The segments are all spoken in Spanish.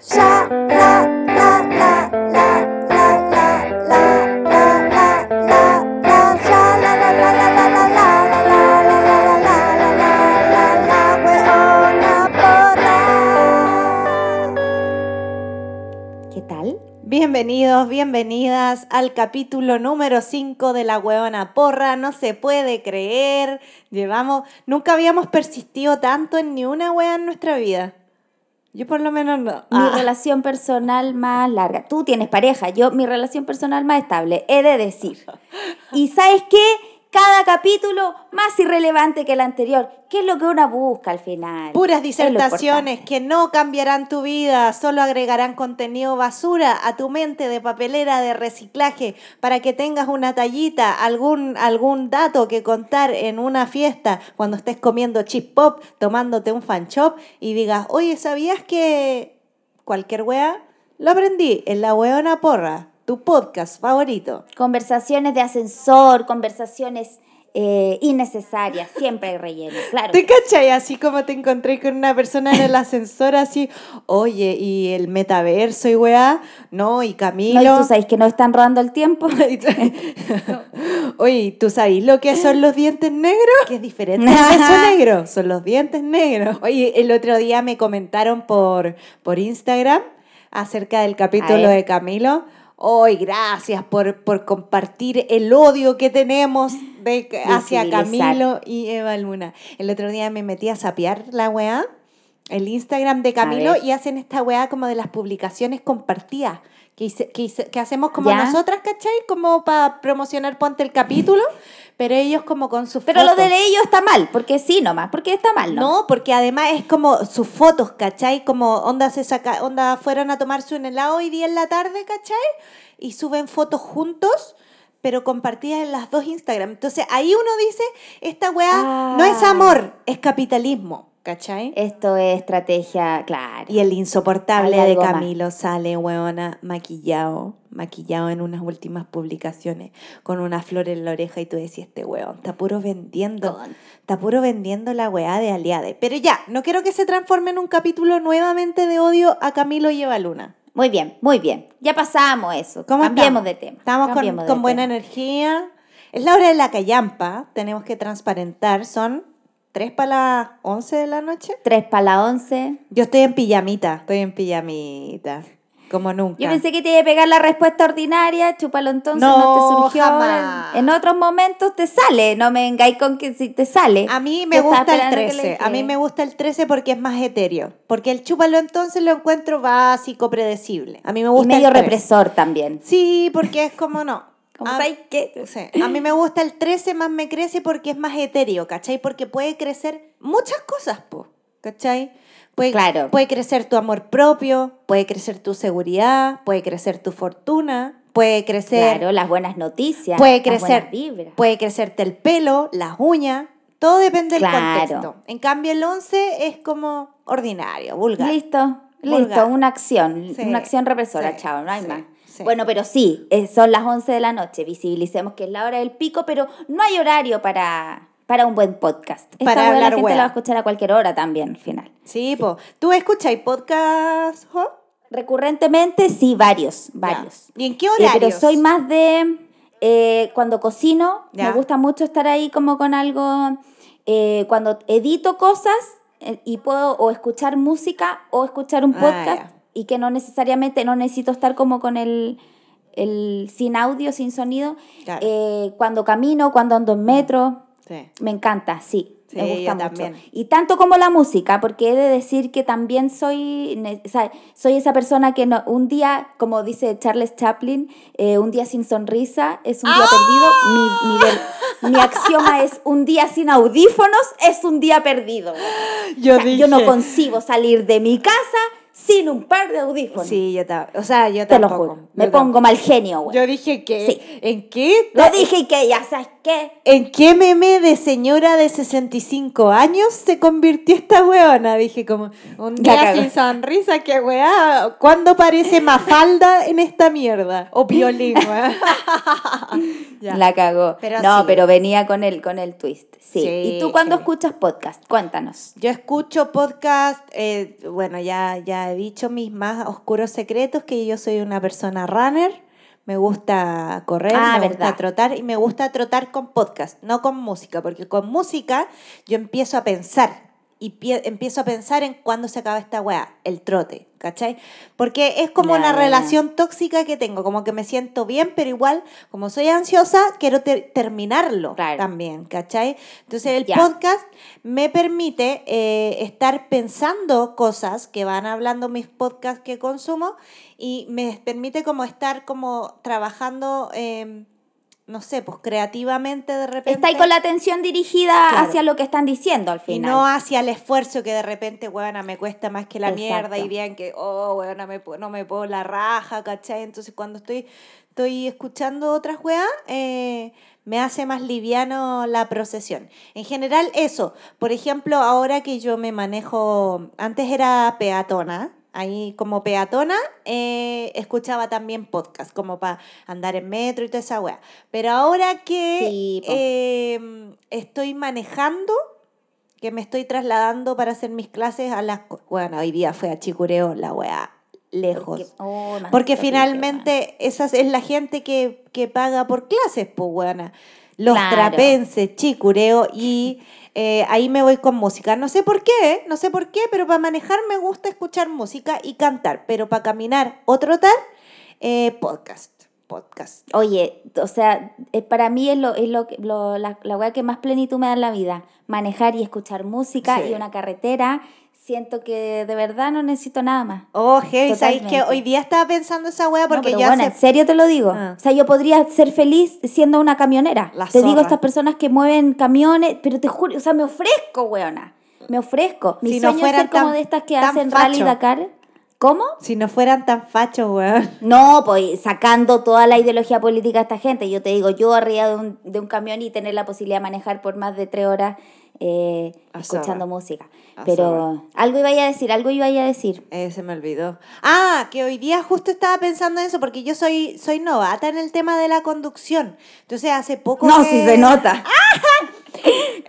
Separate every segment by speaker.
Speaker 1: ¿Qué tal?
Speaker 2: Bienvenidos, bienvenidas al capítulo número 5 de La Huevona Porra. No se puede creer. Llevamos, nunca habíamos persistido tanto en ni una wea en nuestra vida. Yo por lo menos no.
Speaker 1: Mi
Speaker 2: Ah,
Speaker 1: relación personal más larga. Tú tienes pareja, yo mi relación personal más estable, he de decir. Y ¿sabes qué? Cada capítulo más irrelevante que el anterior. ¿Qué es lo que uno busca al final?
Speaker 2: Puras disertaciones que no cambiarán tu vida, solo agregarán contenido basura a tu mente de papelera de reciclaje para que tengas una tallita, algún, algún dato que contar en una fiesta cuando estés comiendo chip pop, tomándote un fan shop y digas, oye, ¿sabías que cualquier wea? Lo aprendí en La Hueona Porra, tu podcast favorito.
Speaker 1: Conversaciones de ascensor, conversaciones eh, innecesarias, siempre hay relleno, claro.
Speaker 2: ¿Te cachai? Así como te encontré con una persona en el ascensor, así, oye, ¿y el metaverso y weá? No, y
Speaker 1: No,
Speaker 2: Camilo.
Speaker 1: y tú sabes que no están robando el tiempo.
Speaker 2: Oye, ¿tú sabes lo que son los dientes negros? Que es diferente al beso negro, son los dientes negros. Oye, el otro día me comentaron por, por Instagram acerca del capítulo de Camilo. Hoy, gracias por, por compartir el odio que tenemos de, hacia. Camilo y Eva Luna. El otro día me metí a sapear la weá, el Instagram de Camilo, y hacen esta weá como de las publicaciones compartidas. Que, hice- que, hice- que hacemos como
Speaker 1: ¿Ya?
Speaker 2: nosotras, ¿cachai? Como para promocionar Ponte el capítulo, pero ellos como con sus
Speaker 1: Pero lo
Speaker 2: fotos.
Speaker 1: de ellos está mal, porque sí nomás, porque está mal, ¿no?
Speaker 2: No, porque además es como sus fotos, ¿cachai? Como onda se saca, onda fueron a tomarse un helado hoy día en la tarde, ¿cachai? Y suben fotos juntos, pero compartidas en las dos Instagram. Entonces ahí uno dice, esta weá no es
Speaker 1: Ah.
Speaker 2: amor, es capitalismo, ¿cachai?
Speaker 1: Esto es estrategia, claro.
Speaker 2: Y el insoportable de
Speaker 1: más.
Speaker 2: Camilo sale, weona, maquillado, maquillado en unas últimas publicaciones, con una flor en la oreja y tú decís, este weón, está puro vendiendo,
Speaker 1: Con-
Speaker 2: está puro vendiendo la weá de Aliade. Pero ya, no quiero que se transforme en un capítulo nuevamente de odio a Camilo y Eva Luna.
Speaker 1: Muy bien, muy bien. Ya pasamos eso.
Speaker 2: ¿Cómo
Speaker 1: Cambiemos
Speaker 2: estamos?
Speaker 1: de tema.
Speaker 2: Estamos con,
Speaker 1: Cambiemos de
Speaker 2: con buena
Speaker 1: tema.
Speaker 2: energía. Es la hora de la callampa, tenemos que transparentar, son tres para las 11 de la noche.
Speaker 1: Tres para la once.
Speaker 2: Yo estoy en pijamita, estoy en pijamita, como nunca.
Speaker 1: Yo pensé que te iba a pegar la respuesta ordinaria, chúpalo entonces, no,
Speaker 2: No,
Speaker 1: te surgió.
Speaker 2: jamás.
Speaker 1: En otros momentos te sale, no me vengáis con que si te sale.
Speaker 2: A mí me gusta el
Speaker 1: esperando que le
Speaker 2: 13. A mí me gusta el 13 porque es más etéreo. Porque el chúpalo entonces lo encuentro básico, predecible. A mí me
Speaker 1: Y
Speaker 2: gusta
Speaker 1: medio
Speaker 2: el 13.
Speaker 1: represor también.
Speaker 2: Sí, porque es como no.
Speaker 1: Como
Speaker 2: A-
Speaker 1: sabes que
Speaker 2: sí. A mí me gusta el 13 más me crece porque es más etéreo, ¿cachai? Porque puede crecer muchas cosas, po, ¿cachai? Puede,
Speaker 1: Claro.
Speaker 2: puede crecer tu amor propio, puede crecer tu seguridad, puede crecer tu fortuna, puede crecer
Speaker 1: Claro, las buenas noticias.
Speaker 2: Puede
Speaker 1: las
Speaker 2: crecer,
Speaker 1: vibras.
Speaker 2: puede crecerte el pelo, las uñas, todo depende del
Speaker 1: Claro.
Speaker 2: contexto. En cambio, el 11 es como ordinario, vulgar.
Speaker 1: Listo,
Speaker 2: Vulgar.
Speaker 1: listo, una acción,
Speaker 2: Sí,
Speaker 1: una acción represora,
Speaker 2: sí,
Speaker 1: chao, no hay
Speaker 2: sí,
Speaker 1: más.
Speaker 2: Sí.
Speaker 1: Bueno, pero sí, eh, son las 11 de la noche, visibilicemos que es la hora del pico, pero no hay horario para, para un buen podcast. Esta
Speaker 2: Para hablar
Speaker 1: la gente la va a escuchar a cualquier hora también, al final.
Speaker 2: Sí, po. ¿Tú escuchas podcast, Jo?
Speaker 1: Recurrentemente, sí, varios, varios.
Speaker 2: ¿Y en qué
Speaker 1: Eh,
Speaker 2: horario?
Speaker 1: pero soy más de eh, cuando cocino,
Speaker 2: Ya.
Speaker 1: me gusta mucho estar ahí como con algo, eh, cuando edito cosas eh, y puedo o escuchar música o escuchar un
Speaker 2: Ah,
Speaker 1: podcast. Y que no necesariamente, no necesito estar como con el, el sin audio, sin sonido,
Speaker 2: Claro.
Speaker 1: eh, cuando camino, cuando ando en metro.
Speaker 2: Sí.
Speaker 1: Me encanta, sí.
Speaker 2: Sí,
Speaker 1: me gusta mucho.
Speaker 2: también.
Speaker 1: Y tanto como la música, porque he de decir que también soy, o sea, soy esa persona que no- un día, como dice Charles Chaplin, eh, un día sin sonrisa es un día
Speaker 2: ¡Ah!
Speaker 1: perdido. Mi, mi, ver- mi axioma es un día sin audífonos es un día perdido.
Speaker 2: Yo,
Speaker 1: O sea, yo no concibo salir de mi casa sin un par de audífonos.
Speaker 2: Sí, yo O sea, yo
Speaker 1: Te lo
Speaker 2: tampoco.
Speaker 1: juro. Me pongo mal genio, güey.
Speaker 2: Yo dije que.
Speaker 1: Sí.
Speaker 2: ¿En qué?
Speaker 1: Lo dije que ya sabes qué.
Speaker 2: ¿En qué meme de señora de 65 años se convirtió esta weona? Dije como, un día sin sonrisa, qué weá. ¿Cuándo parece Mafalda en esta mierda? O Piolín, weá. Ya.
Speaker 1: La cagó.
Speaker 2: Pero
Speaker 1: no,
Speaker 2: sí.
Speaker 1: pero venía con el, con el twist. Sí.
Speaker 2: Sí,
Speaker 1: ¿Y tú cuando
Speaker 2: heavy.
Speaker 1: escuchas podcast? Cuéntanos.
Speaker 2: Yo escucho podcast, eh, bueno, ya, ya he dicho mis más oscuros secretos, que yo soy una persona runner, me gusta correr,
Speaker 1: Ah,
Speaker 2: me
Speaker 1: verdad.
Speaker 2: gusta trotar y me gusta trotar con podcast, no con música, porque con música yo empiezo a pensar y pie- empiezo a pensar en cuándo se acaba esta weá, el trote, ¿cachai? Porque es como una relación tóxica que tengo, como que me siento bien, pero igual, como soy ansiosa, quiero ter- terminarlo
Speaker 1: Claro.
Speaker 2: también, ¿cachai? Entonces el podcast me permite eh, estar pensando cosas que van hablando mis podcasts que consumo y me permite como estar como trabajando, eh, no sé, pues creativamente de repente.
Speaker 1: Está ahí con la atención dirigida
Speaker 2: Claro.
Speaker 1: hacia lo que están diciendo al
Speaker 2: Y
Speaker 1: final.
Speaker 2: no hacia el esfuerzo que de repente, weona, me cuesta más que la
Speaker 1: Exacto.
Speaker 2: mierda y bien que, oh, weona, me, no me puedo la raja, ¿cachai? Entonces cuando estoy, estoy escuchando otras weas, eh, me hace más liviano la procesión. En general, eso. Por ejemplo, ahora que yo me manejo, antes era peatona, ahí como peatona, eh, escuchaba también podcast, como para andar en metro y toda esa wea. Pero ahora que
Speaker 1: Sí,
Speaker 2: eh, estoy manejando, que me estoy trasladando para hacer mis clases a las... Bueno, hoy día fue a Chicureo, la wea, lejos.
Speaker 1: Porque, oh,
Speaker 2: Porque finalmente esa es la gente que, que paga por clases, pues. Los
Speaker 1: Claro.
Speaker 2: trapenses, chicureo, y eh, ahí me voy con música. No sé por qué, no sé por qué, pero para manejar me gusta escuchar música y cantar. Pero para caminar o trotar, eh, podcast. Podcast.
Speaker 1: Oye, o sea, eh, para mí es, lo, es lo, que- lo- la, la weá que más plenitud me da en la vida. Manejar y escuchar música
Speaker 2: Sí.
Speaker 1: y una carretera. Siento que de verdad no necesito nada más.
Speaker 2: Oh, hey, ¿sabéis que hoy día estaba pensando esa wea?
Speaker 1: No,
Speaker 2: Porque
Speaker 1: pero
Speaker 2: yo
Speaker 1: bueno,
Speaker 2: hace...
Speaker 1: en serio te lo digo.
Speaker 2: Ah.
Speaker 1: O sea, yo podría ser feliz siendo una camionera.
Speaker 2: La
Speaker 1: te digo,
Speaker 2: zorra.
Speaker 1: estas personas que mueven camiones, pero te juro, o sea, me ofrezco, weona. Me ofrezco. Mi
Speaker 2: Si no
Speaker 1: sueño es
Speaker 2: fueran
Speaker 1: ser como de estas que hacen Rally
Speaker 2: facho.
Speaker 1: Dakar. ¿Cómo?
Speaker 2: Si no fueran tan fachos, weón.
Speaker 1: No, pues sacando toda la ideología política de esta gente. Yo te digo, yo arriba de un, de un camión y tener la posibilidad de manejar por más de tres horas eh, escuchando música.
Speaker 2: A
Speaker 1: Pero algo iba a decir, algo iba a decir.
Speaker 2: Eh, se me olvidó. Ah, que hoy día justo estaba pensando en eso, porque yo soy, soy novata en el tema de la conducción. Entonces hace poco.
Speaker 1: No,
Speaker 2: que-
Speaker 1: si se nota.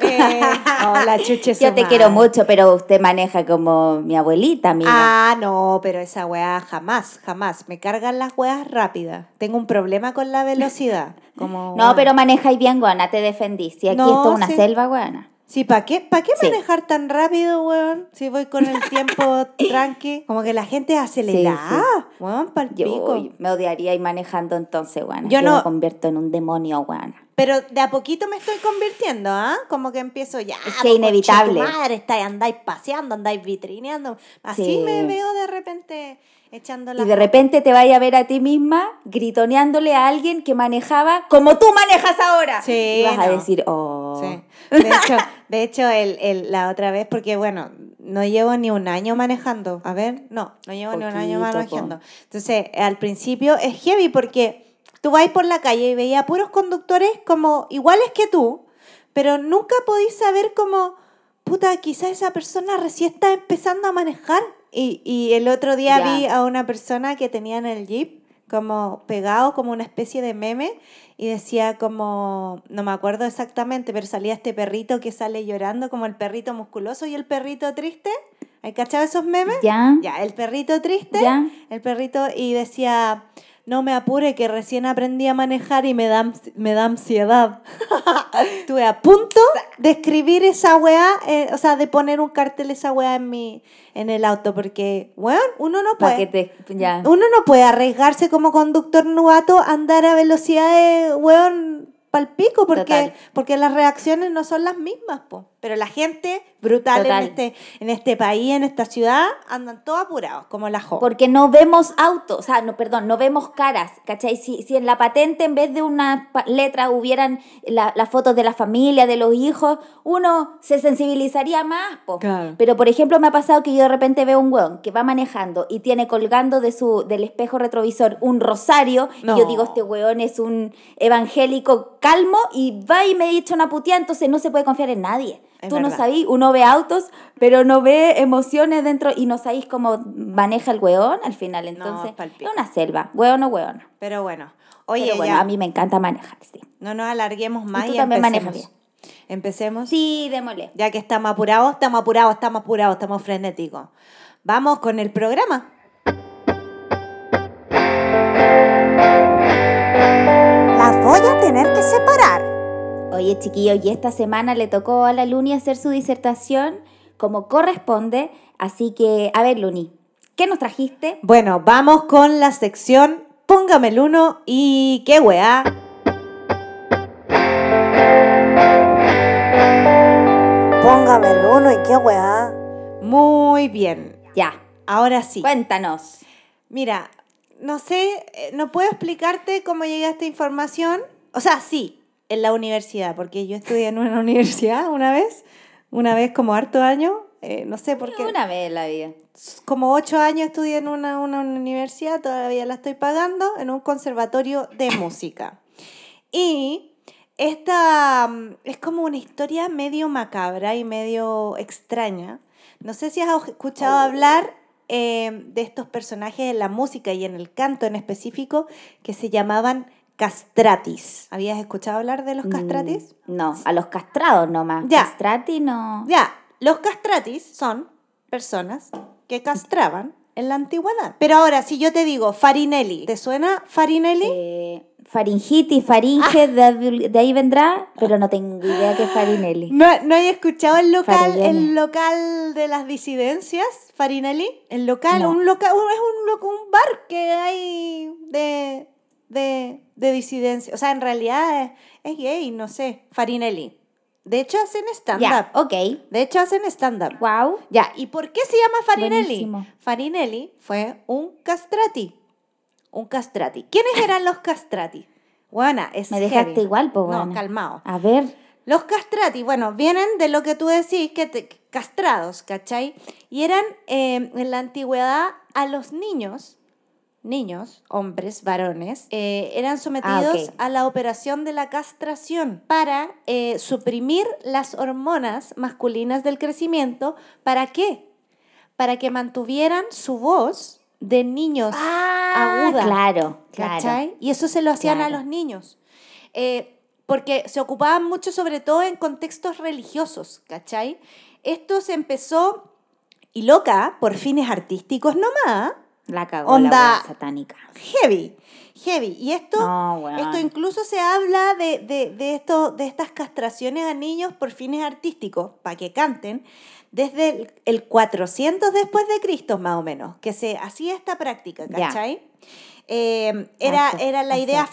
Speaker 2: Eh, oh, la chuche su
Speaker 1: Yo te quiero mucho, pero usted maneja como mi abuelita, amiga.
Speaker 2: Ah, no, pero esa weá jamás, jamás. Me cargan las weas rápidas. Tengo un problema con la velocidad. Como,
Speaker 1: no, pero manejáis bien, guana, te defendí. Si aquí
Speaker 2: No,
Speaker 1: esto es una
Speaker 2: sí.
Speaker 1: selva, guana.
Speaker 2: Sí, ¿para qué, ¿para qué
Speaker 1: Sí.
Speaker 2: manejar tan rápido, weón? Si voy con el tiempo tranqui. Como que la gente es acelerada. Weón, pa'l
Speaker 1: Yo
Speaker 2: pico.
Speaker 1: uy, me odiaría ir manejando entonces, guana.
Speaker 2: Yo
Speaker 1: Yo,
Speaker 2: no-
Speaker 1: me convierto en un demonio, guana.
Speaker 2: Pero de a poquito me estoy convirtiendo, ¿ah? Como que empiezo ya.
Speaker 1: Es que inevitable.
Speaker 2: madre, estáis, andáis paseando, andáis vitrineando. Así
Speaker 1: Sí.
Speaker 2: me veo de repente echando la.
Speaker 1: Y de repente te vaya a ver a ti misma gritoneándole a alguien que manejaba como tú manejas ahora.
Speaker 2: Sí,
Speaker 1: y vas a
Speaker 2: no.
Speaker 1: decir, oh.
Speaker 2: Sí. De hecho, de hecho el, el- la otra vez, porque bueno, no llevo ni un año manejando. A ver, no, no llevo ni un año
Speaker 1: Poquito,
Speaker 2: manejando. Entonces, al principio es heavy porque tú vas por la calle y veías puros conductores como iguales que tú, pero nunca podís saber como, puta, quizás esa persona recién está empezando a manejar. Y, y el otro día vi a una persona que tenía en el jeep como pegado, como una especie de meme, y decía como, no me acuerdo exactamente, pero salía este perrito que sale llorando, como el perrito musculoso y el perrito triste. ¿Hay cachado esos memes?
Speaker 1: ¿Ya?
Speaker 2: Ya, el perrito triste,
Speaker 1: ¿Ya?
Speaker 2: el perrito, y decía, no me apure que recién aprendí a manejar y me da, me da ansiedad. Estuve a punto de escribir esa weá, eh, o sea, de poner un cartel esa weá en mi, en el auto, porque, weón, uno no puede.
Speaker 1: que te. Ya.
Speaker 2: Uno no puede arriesgarse como conductor novato a andar a velocidades, weón, palpico, porque,
Speaker 1: Total.
Speaker 2: porque las reacciones no son las mismas, po. Pero la gente brutal en este, en este país, en esta ciudad, andan todos apurados, como la jo.
Speaker 1: Porque no vemos autos, o sea, no, perdón, no vemos caras, ¿cachai? Si, si en la patente en vez de una letra hubieran la- las fotos de la familia, de los hijos, uno se sensibilizaría más, po.
Speaker 2: Claro.
Speaker 1: Pero, por ejemplo, me ha pasado que yo de repente veo un weón que va manejando y tiene colgando de su, del espejo retrovisor un rosario,
Speaker 2: No.
Speaker 1: y yo digo, este weón es un evangélico calmo y va y me echa una puteada, entonces no se puede confiar en nadie.
Speaker 2: Es
Speaker 1: Tú no sabís, uno ve autos, pero no ve emociones dentro y no sabéis cómo maneja el weón al final. Entonces, es una selva, weón o weona.
Speaker 2: Pero bueno, oye,
Speaker 1: Pero bueno,
Speaker 2: ya,
Speaker 1: a mí me encanta manejar, sí.
Speaker 2: no nos alarguemos más
Speaker 1: tú
Speaker 2: y,
Speaker 1: también manejas
Speaker 2: empecemos. Empecemos.
Speaker 1: Sí, démosle.
Speaker 2: Ya que estamos apurados, estamos apurados, estamos apurados, estamos frenéticos. Vamos con el programa.
Speaker 3: Las voy a tener que separar.
Speaker 1: Oye, chiquillos, y esta semana le tocó a la Luni hacer su disertación como corresponde. Así que, a ver, Luni, ¿qué nos trajiste?
Speaker 2: Bueno, vamos con la sección Póngame el uno y qué weá.
Speaker 3: Póngame el uno y qué weá.
Speaker 2: Muy bien.
Speaker 1: Ya,
Speaker 2: Ahora sí.
Speaker 1: cuéntanos.
Speaker 2: Mira, no sé, eh, no puedo explicarte cómo llegué a esta información. O sea, sí, en la universidad, porque yo estudié en una universidad una vez, una vez como harto año, eh, no sé por qué.
Speaker 1: Una vez en la vida.
Speaker 2: Como ocho años estudié en una, una universidad, todavía la estoy pagando, en un conservatorio de música. Y esta mm, es como una historia medio macabra y medio extraña. No sé si has escuchado hablar eh, de estos personajes en la música y en el canto en específico que se llamaban castratis. ¿Habías escuchado hablar de los castratis?
Speaker 1: Mm, no, a los castrados nomás.
Speaker 2: Ya.
Speaker 1: Castrati no.
Speaker 2: Ya, los castratis son personas que castraban en la antigüedad. Pero ahora, si yo te digo Farinelli, ¿te suena Farinelli?
Speaker 1: Eh, faringitis, faringe, de, de ahí vendrá, pero no tengo idea qué es farinelli.
Speaker 2: ¿No, ¿No hay escuchado el local,
Speaker 1: Farinelli.
Speaker 2: el local de las disidencias, Farinelli? El local,
Speaker 1: No.
Speaker 2: un local, es un, un bar que hay de, de, de disidencia. O sea, en realidad es, es gay, no sé, Farinelli. De hecho, hacen stand-up.
Speaker 1: Ya, ok.
Speaker 2: De hecho, hacen stand-up.
Speaker 1: Wow.
Speaker 2: Ya, ¿y por qué se llama Farinelli?
Speaker 1: Buenísimo.
Speaker 2: Farinelli fue un castrati. Un castrati. ¿Quiénes eran los castrati? Buena, es
Speaker 1: Me dejaste
Speaker 2: heavy.
Speaker 1: igual, pues
Speaker 2: No, calmado.
Speaker 1: A ver.
Speaker 2: Los castrati, bueno, vienen de lo que tú decís, que te- castrados, ¿cachai? Y eran eh, en la antigüedad a los niños, niños, hombres, varones, eh, eran sometidos
Speaker 1: ok.
Speaker 2: a la operación de la castración para eh, suprimir las hormonas masculinas del crecimiento. ¿Para qué? Para que mantuvieran su voz de niños
Speaker 1: Ah,
Speaker 2: aguda.
Speaker 1: Claro, claro.
Speaker 2: Y eso se lo hacían a los niños. Eh, porque se ocupaban mucho, sobre todo en contextos religiosos, ¿cachai? Esto se empezó, y loca, por fines artísticos nomás,
Speaker 1: La cagó
Speaker 2: Onda-
Speaker 1: la satánica.
Speaker 2: heavy, heavy. Y esto,
Speaker 1: No,
Speaker 2: esto incluso se habla de, de, de, esto, de estas castraciones a niños por fines artísticos, para que canten, desde el, el 400 después de Cristo, más o menos, que se hacía esta práctica. ¿cachai? Eh, era, era la idea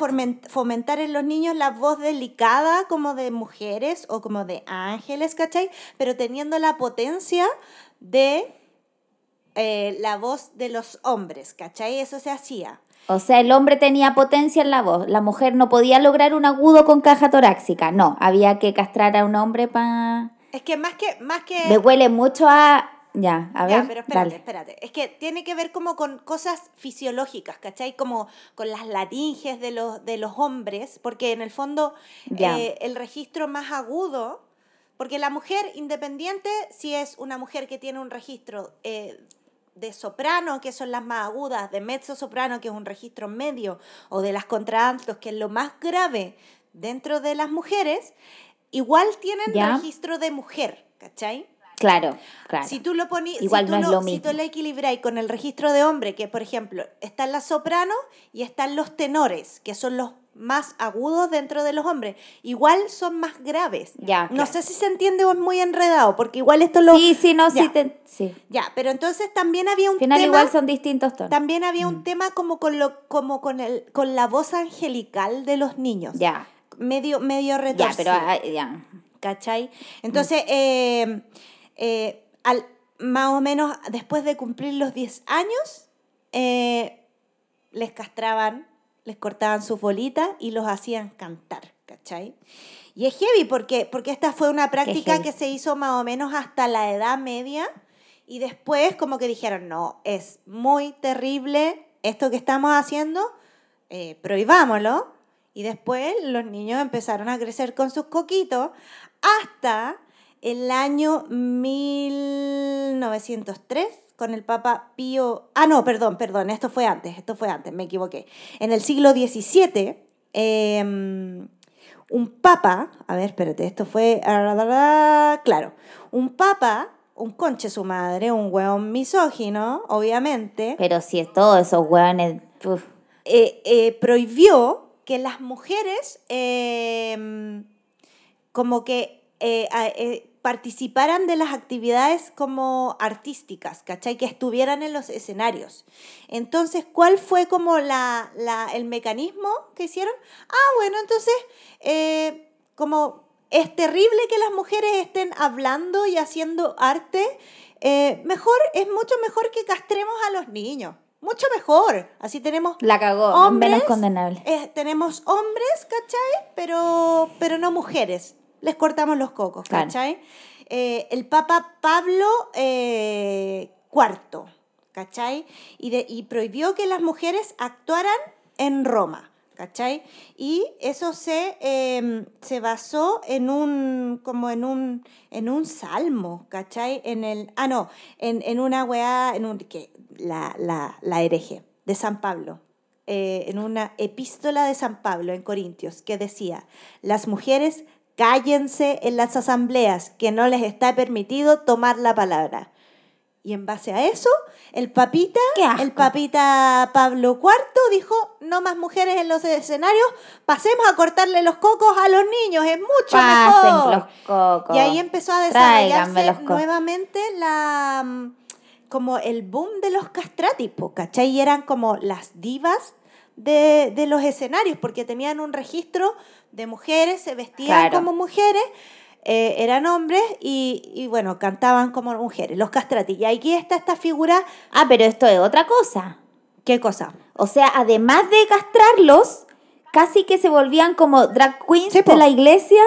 Speaker 2: fomentar en los niños la voz delicada como de mujeres o como de ángeles, ¿cachai? Pero teniendo la potencia de eh, la voz de los hombres, ¿cachai? Eso se hacía.
Speaker 1: O sea, el hombre tenía potencia en la voz. La mujer no podía lograr un agudo con caja torácica. No, había que castrar a un hombre para...
Speaker 2: Es que más que... Más que
Speaker 1: Me huele mucho a... Ya, a
Speaker 2: Ya,
Speaker 1: ver,
Speaker 2: pero espérate,
Speaker 1: dale.
Speaker 2: espérate. Es que tiene que ver como con cosas fisiológicas, ¿cachai? Como con las laringes de los, de los hombres, porque en el fondo
Speaker 1: Ya.
Speaker 2: eh, el registro más agudo, porque la mujer independiente, si es una mujer que tiene un registro eh, de soprano, que son las más agudas, de mezzo soprano, que es un registro medio, o de las contraltos, que es lo más grave dentro de las mujeres, igual tienen
Speaker 1: Ya.
Speaker 2: registro de mujer, ¿cachai?
Speaker 1: Claro, claro.
Speaker 2: Si tú lo
Speaker 1: Igual
Speaker 2: si
Speaker 1: no
Speaker 2: si tú lo equilibráis con el registro de hombre, que por ejemplo, están las sopranos y están los tenores, que son los más agudos dentro de los hombres, igual son más graves.
Speaker 1: Ya,
Speaker 2: No sé si se entiende o es muy enredado, porque igual esto lo...
Speaker 1: Sí, sí, no, sí,
Speaker 2: Ya.
Speaker 1: te- sí.
Speaker 2: Ya, pero entonces también había un
Speaker 1: Al final
Speaker 2: tema...
Speaker 1: igual son distintos tonos.
Speaker 2: También había un tema como con lo, como con el, con la voz angelical de los niños.
Speaker 1: Ya,
Speaker 2: Medio, medio
Speaker 1: ya,
Speaker 2: retorcido.
Speaker 1: pero ah, ya.
Speaker 2: ¿cachai? Entonces, eh, eh, al, más o menos después de cumplir los 10 años, eh, les castraban, les cortaban sus bolitas y los hacían cantar, ¿cachai? Y es heavy porque, porque esta fue una práctica que se hizo más o menos hasta la edad media y después como que dijeron, no, es muy terrible esto que estamos haciendo, eh, prohibámoslo. Y después los niños empezaron a crecer con sus coquitos hasta el año 1903 con el Papa Pío... Ah, no, perdón, perdón, esto fue antes, esto fue antes, me equivoqué. En el siglo XVII, em, un papa, a ver, espérate, esto fue... Claro, un papa, un conche su madre, un hueón misógino, obviamente,
Speaker 1: Pero si es todos esos hueones.
Speaker 2: eh, eh, prohibió que las mujeres eh, como que eh, participaran de las actividades como artísticas, ¿cachai? Que estuvieran en los escenarios. Entonces, ¿cuál fue como la, la- el mecanismo que hicieron? Ah, bueno, entonces, eh, como es terrible que las mujeres estén hablando y haciendo arte, eh, mejor, es mucho mejor que castremos a los niños. Mucho mejor. Así tenemos
Speaker 1: La cagó.
Speaker 2: hombres,
Speaker 1: menos condenable.
Speaker 2: eh, tenemos hombres, ¿cachai? Pero, pero no mujeres. Les cortamos los cocos,
Speaker 1: Claro.
Speaker 2: ¿cachai? Eh, el Papa Pablo eh, IV, ¿cachai? Y, de- y prohibió que las mujeres actuaran en Roma, ¿cachai? Y eso se, eh, se basó en un, como en un, en un salmo, ¿cachai? En el, ah, no, en, en una weá, en un, que, la, la, la hereje de San Pablo, eh, en una epístola de San Pablo en Corintios, que decía, las mujeres cállense en las asambleas, que no les está permitido tomar la palabra. Y en base a eso, el papita, el papita Pablo IV dijo, no más mujeres en los escenarios, pasemos a cortarle los cocos a los niños, es mucho
Speaker 1: Pasen
Speaker 2: mejor.
Speaker 1: los cocos.
Speaker 2: Y ahí empezó a desarrollarse nuevamente la mm, como el boom de los castratis, po, ¿cachai? Y eran como las divas de, de los escenarios, porque tenían un registro de mujeres, se vestían
Speaker 1: Claro.
Speaker 2: como mujeres, eh, eran hombres y, y, bueno, cantaban como mujeres, los castratis. Y aquí está esta figura,
Speaker 1: Ah, pero esto es otra cosa.
Speaker 2: ¿qué cosa?
Speaker 1: O sea, además de castrarlos, casi que se volvían como drag queens
Speaker 2: Sí,
Speaker 1: de la iglesia.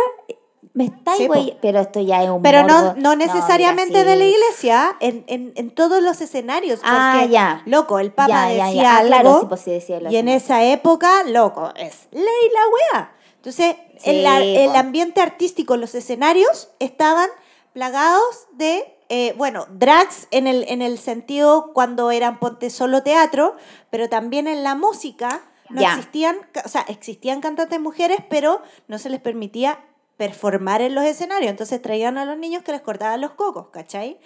Speaker 1: Me está
Speaker 2: Sí,
Speaker 1: güey. Pero esto ya es un
Speaker 2: Pero no,
Speaker 1: morbo.
Speaker 2: no necesariamente
Speaker 1: mira,
Speaker 2: de la iglesia, en, en, en todos los escenarios. Porque,
Speaker 1: Ah, ya.
Speaker 2: Loco, el Papa
Speaker 1: Ya,
Speaker 2: decía
Speaker 1: ya. Ah,
Speaker 2: algo.
Speaker 1: claro, sí, pues decía
Speaker 2: y en esa época, loco, es ley la wea. Entonces,
Speaker 1: Sí,
Speaker 2: el, el ambiente artístico, los escenarios estaban plagados de, eh, bueno, drags en el, en el sentido cuando eran ponte solo teatro, pero también en la música no existían, o sea, existían cantantes mujeres, pero no se les permitía performar en los escenarios. Entonces traían a los niños que les cortaban los cocos, ¿cachai?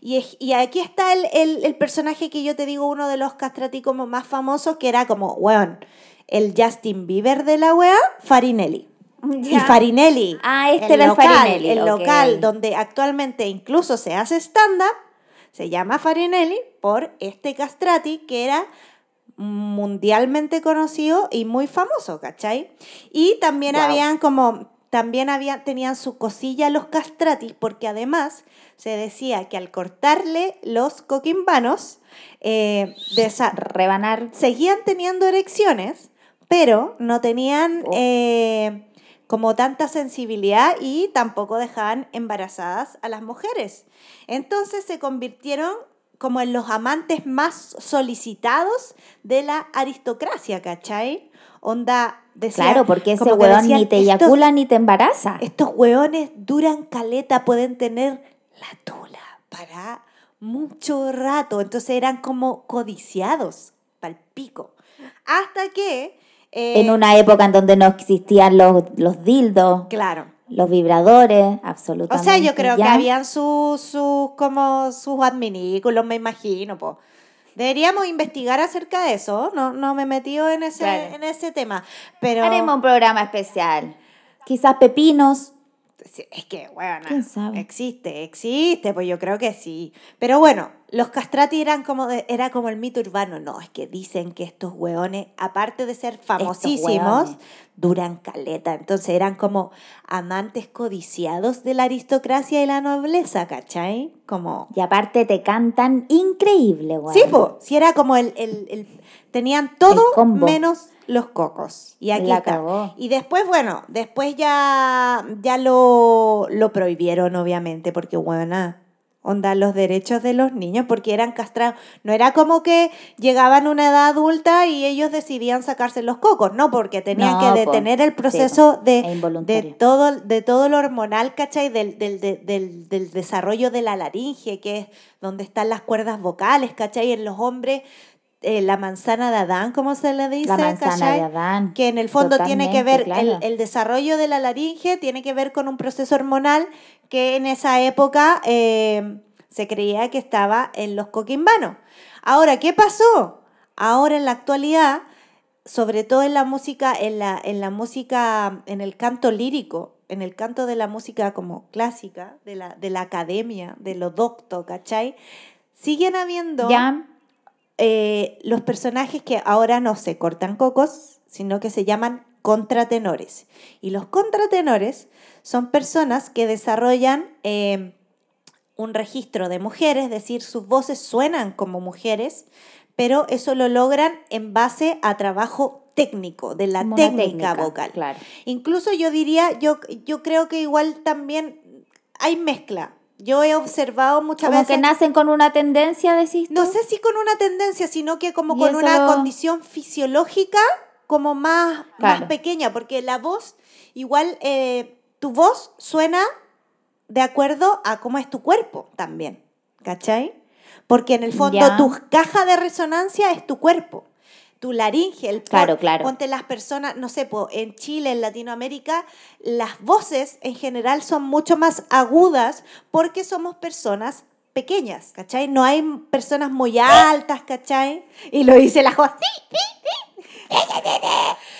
Speaker 2: Y, es- y aquí está el, el- el personaje que yo te digo, uno de los castrati como más famosos, que era como, weón, el Justin Bieber de la wea, Farinelli. Y. Farinelli,
Speaker 1: Ah, este era el
Speaker 2: local,
Speaker 1: Farinelli,
Speaker 2: el local donde actualmente incluso se hace stand-up, se llama Farinelli por este castrati que era mundialmente conocido y muy famoso, ¿cachai? Y también
Speaker 1: Wow.
Speaker 2: habían como, también había, tenían su cosilla los castratis, porque además se decía que al cortarle los coquimbanos, eh, desa-
Speaker 1: Rebanar.
Speaker 2: seguían teniendo erecciones, pero no tenían
Speaker 1: Oh.
Speaker 2: eh, como tanta sensibilidad y tampoco dejaban embarazadas a las mujeres. Entonces se convirtieron como en los amantes más solicitados de la aristocracia, ¿cachai? Onda, decía,
Speaker 1: Claro, porque ese hueón
Speaker 2: decían,
Speaker 1: ni te
Speaker 2: "Estos-
Speaker 1: eyacula ni te embaraza.
Speaker 2: estos hueones duran caleta, pueden tener la tula para mucho rato. Entonces eran como codiciados, pal pico. Hasta que. Eh,
Speaker 1: en una época en donde no existían los, los dildos,
Speaker 2: Claro.
Speaker 1: los vibradores,
Speaker 2: O
Speaker 1: absolutamente.
Speaker 2: sea, yo creo que habían sus, sus, como sus adminículos, me imagino, po. Deberíamos investigar acerca de eso. No, no me he metido en ese,
Speaker 1: Claro.
Speaker 2: en ese tema. Pero.
Speaker 1: Haremos un programa especial. Quizás pepinos.
Speaker 2: Es que, bueno,
Speaker 1: ¿Quién sabe?
Speaker 2: existe, existe, pues yo creo que sí. Pero bueno, los castrati eran como, de- era como el mito urbano. No, es que dicen que estos hueones, aparte de ser famosísimos, duran caleta. Entonces eran como amantes codiciados de la aristocracia y la nobleza, ¿cachai? Como...
Speaker 1: Y aparte te cantan increíble, güey.
Speaker 2: Sí, pues, sí era como el, el- el- tenían todo
Speaker 1: El
Speaker 2: menos los cocos. Y aquí
Speaker 1: La
Speaker 2: está.
Speaker 1: cagó.
Speaker 2: Y después, bueno, después ya, ya lo, lo prohibieron, obviamente, porque, bueno, onda los derechos de los niños porque eran castrados. No era como que llegaban a una edad adulta y ellos decidían sacarse los cocos, no, porque tenían
Speaker 1: No,
Speaker 2: que
Speaker 1: po.
Speaker 2: detener el proceso
Speaker 1: po.
Speaker 2: de, de, todo, de todo lo hormonal, ¿cachai? Del, del, del, del, del desarrollo de la laringe, que es donde están las cuerdas vocales, ¿cachai? En los hombres, eh, la manzana de Adán, como se le dice,
Speaker 1: La manzana
Speaker 2: ¿cachai?
Speaker 1: de Adán.
Speaker 2: que en el fondo tiene que ver, el, el desarrollo de la laringe tiene que ver con un proceso hormonal que en esa época eh, se creía que estaba en los coquimbanos. Ahora, ¿qué pasó? Ahora en la actualidad, sobre todo en la música, en la, en la música, en el canto lírico, en el canto de la música como clásica, de la, de la academia, de lo docto, ¿cachai? Siguen habiendo
Speaker 1: Ya,
Speaker 2: eh, los personajes que ahora no se cortan cocos, sino que se llaman contratenores. Y los contratenores son personas que desarrollan eh, un registro de mujeres, es decir, sus voces suenan como mujeres, pero eso lo logran en base a trabajo técnico, de la
Speaker 1: una
Speaker 2: técnica, vocal.
Speaker 1: Claro.
Speaker 2: Incluso yo diría, yo, yo creo que igual también hay mezcla. Yo he observado muchas
Speaker 1: Como
Speaker 2: veces...
Speaker 1: que nacen con una tendencia, decís tú.
Speaker 2: No sé si con una tendencia, sino que como con
Speaker 1: eso-
Speaker 2: una condición fisiológica como más, más pequeña, porque la voz, igual eh, tu voz suena de acuerdo a cómo es tu cuerpo también, ¿cachai? Porque en el fondo
Speaker 1: Ya.
Speaker 2: tu caja de resonancia es tu cuerpo. Tu laringe, el
Speaker 1: Claro, claro.
Speaker 2: Ponte las personas, no sé, po, en Chile, en Latinoamérica, las voces en general son mucho más agudas porque somos personas pequeñas, ¿cachai? No hay personas muy altas, ¿cachai? Y lo dice la Jos. Sí, sí, sí.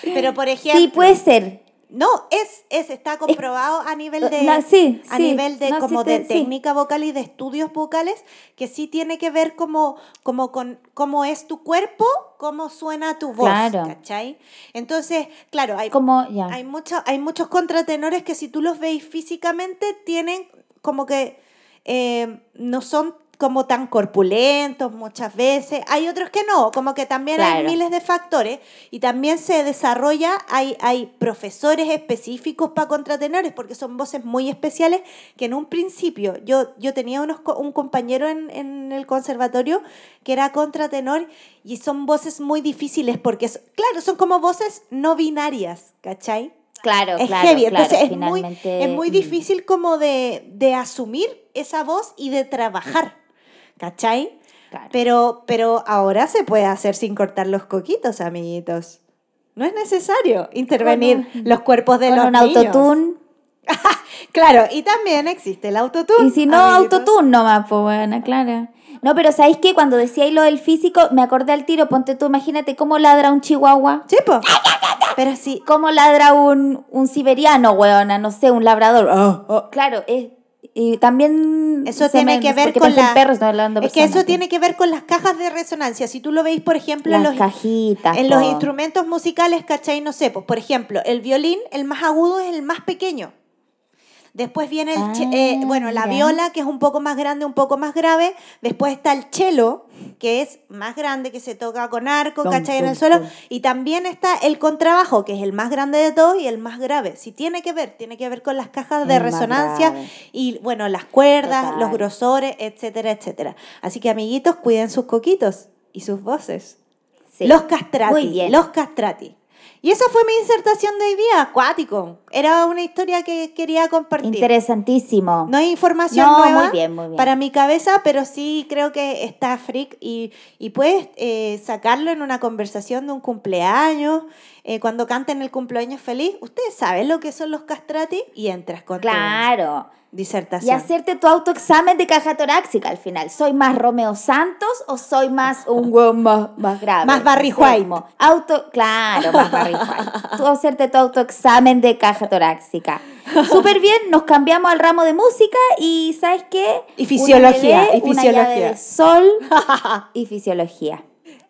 Speaker 2: Pero por ejemplo,
Speaker 1: Sí, puede ser.
Speaker 2: No, es, es, está comprobado a nivel de,
Speaker 1: No, sí,
Speaker 2: a
Speaker 1: sí.
Speaker 2: nivel de
Speaker 1: No,
Speaker 2: como de técnica vocal y de estudios vocales, que sí tiene que ver como, como con cómo es tu cuerpo, cómo suena tu voz,
Speaker 1: Claro.
Speaker 2: ¿cachai? Entonces, claro, hay,
Speaker 1: Como,
Speaker 2: hay, mucho- hay muchos contratenores que si tú los veis físicamente tienen como que eh, no son como tan corpulentos muchas veces. Hay otros que no, como que también hay
Speaker 1: Claro.
Speaker 2: miles de factores y también se desarrolla, hay, hay profesores específicos para contratenores porque son voces muy especiales que en un principio yo, yo tenía unos, un compañero en, en el conservatorio que era contratenor y son voces muy difíciles porque, es- claro, son como voces no binarias, ¿cachai?
Speaker 1: Claro,
Speaker 2: es
Speaker 1: claro,
Speaker 2: heavy,
Speaker 1: claro.
Speaker 2: entonces es muy, es muy
Speaker 1: mm.
Speaker 2: difícil como de, de asumir esa voz y de trabajar, ¿cachai?
Speaker 1: Claro.
Speaker 2: Pero, pero ahora se puede hacer sin cortar los coquitos, amiguitos. No es necesario intervenir
Speaker 1: un-
Speaker 2: los cuerpos de
Speaker 1: Con
Speaker 2: los
Speaker 1: un
Speaker 2: niños.
Speaker 1: autotune.
Speaker 2: Claro, y también existe el autotune.
Speaker 1: Y si no,
Speaker 2: amiguitos.
Speaker 1: autotune nomás, pues bueno, claro. No, pero ¿sabéis qué? Cuando decíais lo del físico, me acordé al tiro, ponte tú, imagínate cómo ladra un chihuahua.
Speaker 2: Sí, po. Pero sí,
Speaker 1: ¿Cómo ladra un, un siberiano, weona? No sé, un labrador. Oh, oh. Claro, es, y también...
Speaker 2: Eso tiene que ver con
Speaker 1: pensé en
Speaker 2: la-
Speaker 1: perros, no hablando de
Speaker 2: es que
Speaker 1: personas,
Speaker 2: eso tiene que ver con las cajas de resonancia. Si tú lo veis, por ejemplo, en los,
Speaker 1: cajitas.
Speaker 2: en los instrumentos musicales, ¿cachai? No sé, pues, por ejemplo, el violín, el más agudo es el más pequeño. Después viene el, eh,
Speaker 1: Ah,
Speaker 2: bueno, la viola, que es un poco más grande, un poco más grave. Después está el cello, que es más grande, que se toca con arco,
Speaker 1: Tum,
Speaker 2: ¿cachai? En el suelo. Y también está el contrabajo, que es el más grande de todos y el más grave. Si tiene que ver, tiene que ver con las cajas de
Speaker 1: El
Speaker 2: resonancia y, bueno, las cuerdas,
Speaker 1: Total.
Speaker 2: los grosores, etcétera, etcétera. Así que, amiguitos, cuiden sus coquitos y sus voces.
Speaker 1: Sí.
Speaker 2: Los castrati.
Speaker 1: Muy bien.
Speaker 2: Los castrati. Y esa fue mi disertación de hoy día, acuático. Era una historia que quería compartir.
Speaker 1: Interesantísimo.
Speaker 2: No hay información
Speaker 1: No,
Speaker 2: nueva
Speaker 1: muy bien, muy bien.
Speaker 2: para mi cabeza, pero sí creo que está freak y, y puedes eh, sacarlo en una conversación de un cumpleaños, eh, cuando canten el cumpleaños feliz. Ustedes saben lo que son los castrati y entras con tu
Speaker 1: Claro. Y
Speaker 2: disertación.
Speaker 1: hacerte tu autoexamen de caja torácica al final. ¿Soy más Romeo Santos o soy más un hueón más, más grave?
Speaker 2: Más Barry White.
Speaker 1: Auto, claro, más Barry White. Tú hacerte tu autoexamen de caja torácica. Súper bien, nos cambiamos al ramo de música y ¿sabes qué?
Speaker 2: Y fisiología,
Speaker 1: Una,
Speaker 2: y
Speaker 1: una
Speaker 2: fisiología.
Speaker 1: llave de sol y fisiología.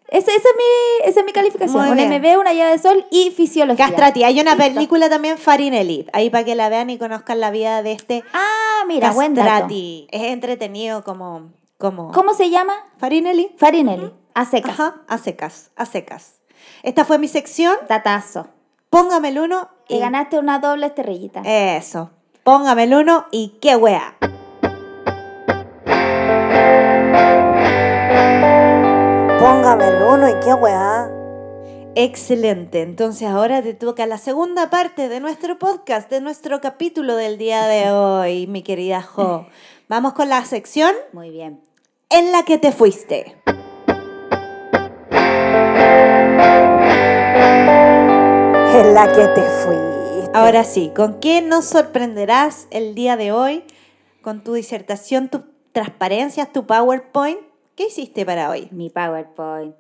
Speaker 1: Esa, esa es mi, esa es mi calificación. Un. MB, una llave de sol y fisiología.
Speaker 2: Castrati. Hay una
Speaker 1: Listo.
Speaker 2: película también, Farinelli, ahí para que la vean y conozcan la vida de este
Speaker 1: Ah, mira, buen dato.
Speaker 2: Castrati. Es entretenido como... como...
Speaker 1: ¿Cómo se llama?
Speaker 2: Farinelli.
Speaker 1: Farinelli. A secas.
Speaker 2: Ajá, a secas, a secas. Esta fue mi sección.
Speaker 1: Tatazo.
Speaker 2: Póngame el uno y...
Speaker 1: ganaste una doble estrellita.
Speaker 2: Eso. Póngame el uno y qué wea.
Speaker 3: Póngame el uno y qué weá.
Speaker 2: Excelente. Entonces ahora te toca la segunda parte de nuestro podcast, de nuestro capítulo del día de hoy, mi querida Jo. Vamos con la sección
Speaker 1: Muy bien.
Speaker 2: en la que te fuiste.
Speaker 3: En la que te fuiste.
Speaker 2: Ahora sí, ¿con qué nos sorprenderás el día de hoy? Con tu disertación, tus transparencias, tu PowerPoint. ¿Qué hiciste para hoy?
Speaker 1: Mi PowerPoint.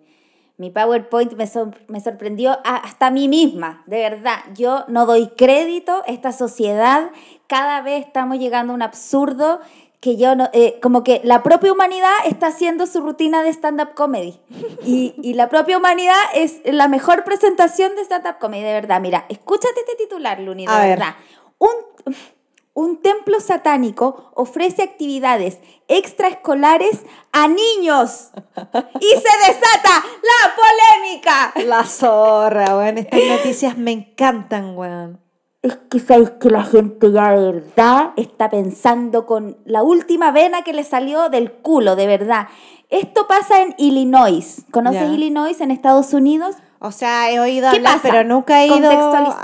Speaker 1: Mi PowerPoint me, sor- me sorprendió hasta a mí misma, de verdad. Yo no doy crédito a esta sociedad. Cada vez estamos llegando a un absurdo que yo no, eh, como que la propia humanidad está haciendo su rutina de stand-up comedy. Y, y la propia humanidad es la mejor presentación de stand-up comedy, de verdad. Mira, escúchate este titular, Luni, de
Speaker 2: A ver.
Speaker 1: verdad. Un, un templo satánico ofrece actividades extraescolares a niños y se desata la polémica.
Speaker 2: La zorra, weón. Estas noticias me encantan, weón.
Speaker 1: Es que sabéis que la gente ya de verdad está pensando con la última vena que le salió del culo, de verdad. Esto pasa en Illinois. ¿Conoces. Illinois en Estados Unidos?
Speaker 2: O sea, he oído
Speaker 1: ¿Qué
Speaker 2: hablar,
Speaker 1: pasa?
Speaker 2: pero nunca he ido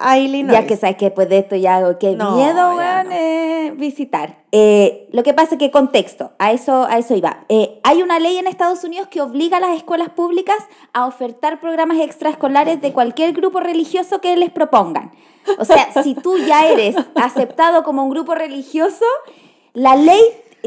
Speaker 2: a Illinois.
Speaker 1: Ya que sabes que después de esto ya hago qué
Speaker 2: No,
Speaker 1: miedo, weón,
Speaker 2: no.
Speaker 1: eh, visitar. Eh, lo que pasa es que contexto, a eso, a eso iba. Eh, hay una ley en Estados Unidos que obliga a las escuelas públicas a ofertar programas extraescolares de cualquier grupo religioso que les propongan. O sea, si tú ya eres aceptado como un grupo religioso, la ley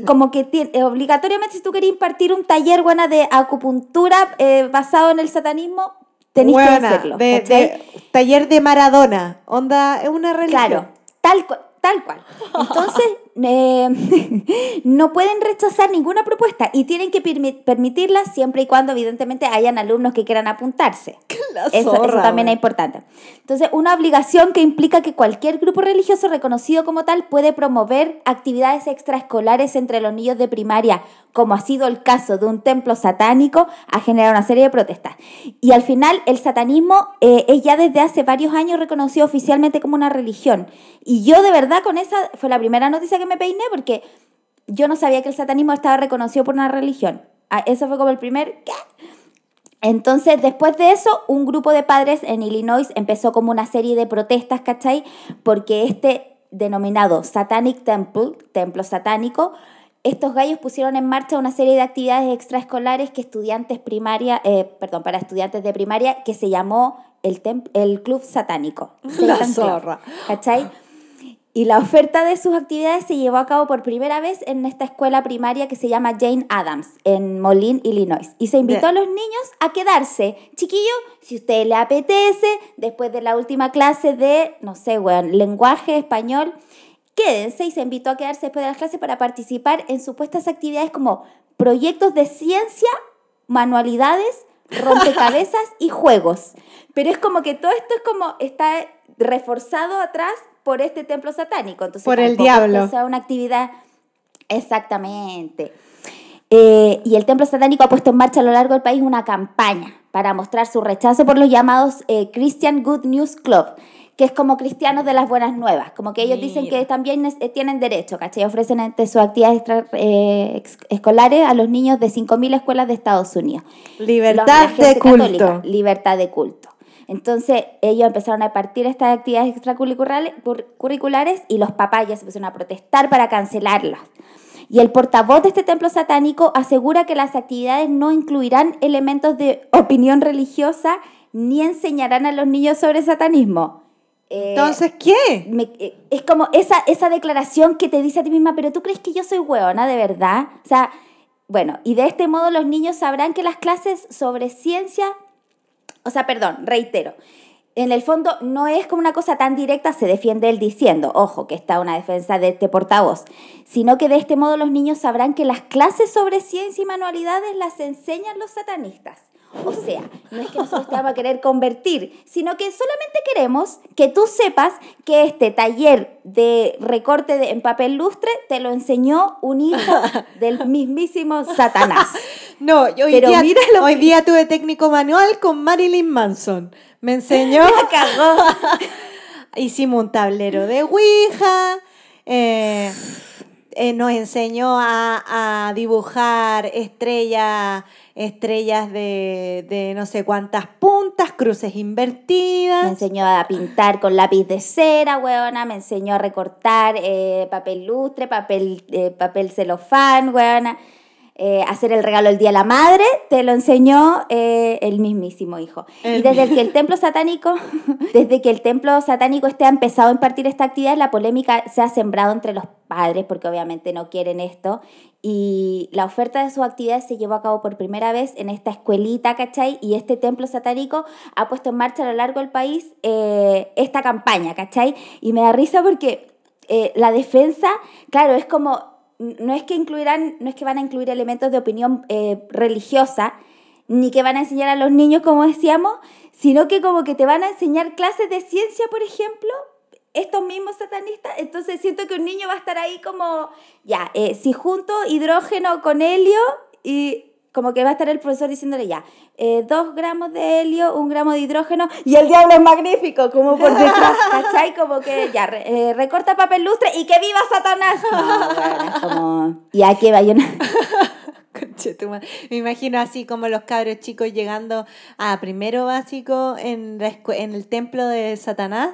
Speaker 1: como que tiene, obligatoriamente si tú querías impartir un taller buena de acupuntura basado en el satanismo, tenés que
Speaker 2: Buena,
Speaker 1: hacerlo.
Speaker 2: de, de taller de Maradona. Onda, es una religión.
Speaker 1: Claro, tal, tal cual. Entonces, eh, no pueden rechazar ninguna propuesta y tienen que permi- permitirla siempre y cuando, evidentemente, hayan alumnos que quieran apuntarse. Eso, también es importante. Entonces, una obligación que implica que cualquier grupo religioso reconocido como tal puede promover actividades extraescolares entre los niños de primaria, como ha sido el caso de un templo satánico, ha generado una serie de protestas. Y al final, el satanismo eh, es ya desde hace varios años reconocido oficialmente como una religión. Y yo de verdad con esa fue la primera noticia que me peiné porque yo no sabía que el satanismo estaba reconocido por una religión. Ah, Eso fue como el primer... ¿qué? Entonces, después de eso, un grupo de padres en Illinois empezó como una serie de protestas, ¿cachai? Porque este denominado Satanic Temple, templo satánico, estos gallos pusieron en marcha una serie de actividades extraescolares que estudiantes primaria, eh, perdón, para estudiantes de primaria, que se llamó el, el Club Satánico.
Speaker 2: La zorra.
Speaker 1: ¿Cachai? Y la oferta de sus actividades se llevó a cabo por primera vez en esta escuela primaria que se llama Jane Addams, en Moline, Illinois. Y se invitó a los niños a quedarse. Chiquillo, si a usted le apetece, después de la última clase de, no sé, weón, lenguaje español, quédense y se invitó a quedarse después de las clases para participar en supuestas actividades como proyectos de ciencia, manualidades, rompecabezas y juegos. Pero es como que todo esto es como está reforzado atrás por este templo satánico. Entonces,
Speaker 2: Por el diablo.
Speaker 1: sea una actividad exactamente. Eh, y el templo satánico ha puesto en marcha a lo largo del país una campaña para mostrar su rechazo por los llamados eh, Christian Good News Club, que es como cristianos de las buenas nuevas, como que ellos dicen que también es- eh, tienen derecho, ¿cachai? Ofrecen entre sus actividades extra- eh, escolares a los niños de 5.000 escolares de Estados Unidos.
Speaker 2: Libertad
Speaker 1: Los-
Speaker 2: de culto.
Speaker 1: católica, libertad de culto. Entonces ellos empezaron a partir estas actividades extracurriculares cur- curriculares y los papás ya se empezaron a protestar para cancelarlas. Y el portavoz de este templo satánico asegura que las actividades no incluirán elementos de opinión religiosa ni enseñarán a los niños sobre satanismo. Eh,
Speaker 2: Entonces, ¿qué?
Speaker 1: me- eh, es como esa, esa declaración que te dice a ti misma, pero tú crees que yo soy hueona de verdad. O sea, bueno, y de este modo los niños sabrán que las clases sobre ciencia, o sea, perdón, reitero, en el fondo no es como una cosa tan directa, se defiende él diciendo, ojo, que está una defensa de este portavoz, sino que de este modo los niños sabrán que las clases sobre ciencia y manualidades las enseñan los satanistas. O sea, no es que nosotros te a querer convertir, sino que solamente queremos que tú sepas que este taller de recorte de- en papel lustre te lo enseñó un hijo del mismísimo Satanás.
Speaker 2: No, yo hoy,
Speaker 1: Pero
Speaker 2: día,
Speaker 1: mira lo
Speaker 2: hoy día tuve técnico manual con Marilyn Manson. Me enseñó,
Speaker 1: La cagó.
Speaker 2: hicimos un tablero de Ouija, eh, eh, nos enseñó a, a dibujar estrellas estrellas de, de no sé cuántas puntas, cruces
Speaker 1: Me
Speaker 2: invertidas.
Speaker 1: enseñó a pintar con lápiz de cera, weona. Me enseñó a recortar eh, papel lustre, papel, eh, papel celofán, weona. Eh, hacer el regalo el Día de la Madre, te lo enseñó eh, el mismísimo hijo.
Speaker 2: El
Speaker 1: y desde que el templo satánico, desde que el templo satánico ha empezado a impartir esta actividad, la polémica se ha sembrado entre los padres, porque obviamente no quieren esto. Y la oferta de sus actividades se llevó a cabo por primera vez en esta escuelita, ¿cachai? Y este templo satánico ha puesto en marcha a lo largo del país eh, esta campaña, ¿cachai? Y me da risa porque eh, la defensa, claro, es como, no es que incluirán, no es que van a incluir elementos de opinión eh, religiosa, ni que van a enseñar a los niños, como decíamos, sino que como que te van a enseñar clases de ciencia, por ejemplo, estos mismos satanistas, entonces siento que un niño va a estar ahí como, ya, eh, si junto hidrógeno con helio y como que va a estar el profesor diciéndole ya, eh, dos gramos de helio, un gramo de hidrógeno y el diablo es magnífico, como por detrás, ¿cachai? Como que ya, re- eh, recorta papel lustre y que viva Satanás. No, bueno, es como, que vaya una...
Speaker 2: Conchetumare. Me imagino así como los cabros chicos llegando a primero básico en, la escue- en el templo de Satanás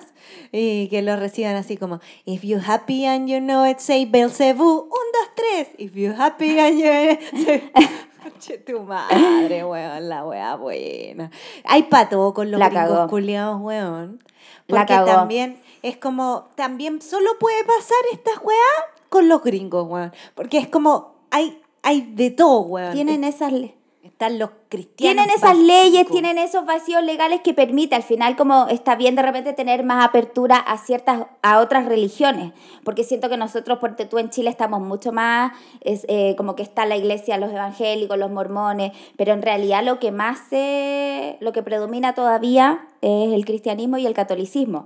Speaker 2: y que los reciban así como If you happy and you know it, say Belzebú, un, dos, tres. If you happy and you say... Conche tu madre, weón, la weá buena. Hay pato con los
Speaker 1: La
Speaker 2: gringos
Speaker 1: cagó.
Speaker 2: culiados, weón.
Speaker 1: La
Speaker 2: Porque
Speaker 1: cagó.
Speaker 2: también es como, también solo puede pasar esta weá con los gringos, weón. Porque es como, hay, hay de todo, weón.
Speaker 1: Tienen esas... le-
Speaker 2: Están los cristianos.
Speaker 1: Tienen esas leyes,
Speaker 2: básicos.
Speaker 1: tienen esos vacíos legales que permite al final como está bien de repente tener más apertura a ciertas, a otras religiones, porque siento que nosotros, porque tú en Chile estamos mucho más, es, eh, como que está la iglesia, los evangélicos, los mormones, pero en realidad lo que más se, lo que predomina todavía es el cristianismo y el catolicismo.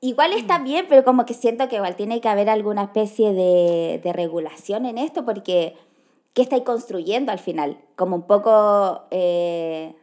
Speaker 1: Igual está bien, pero como que siento que igual tiene que haber alguna especie de, de regulación en esto, porque ¿qué estáis construyendo al final? Como un poco eh,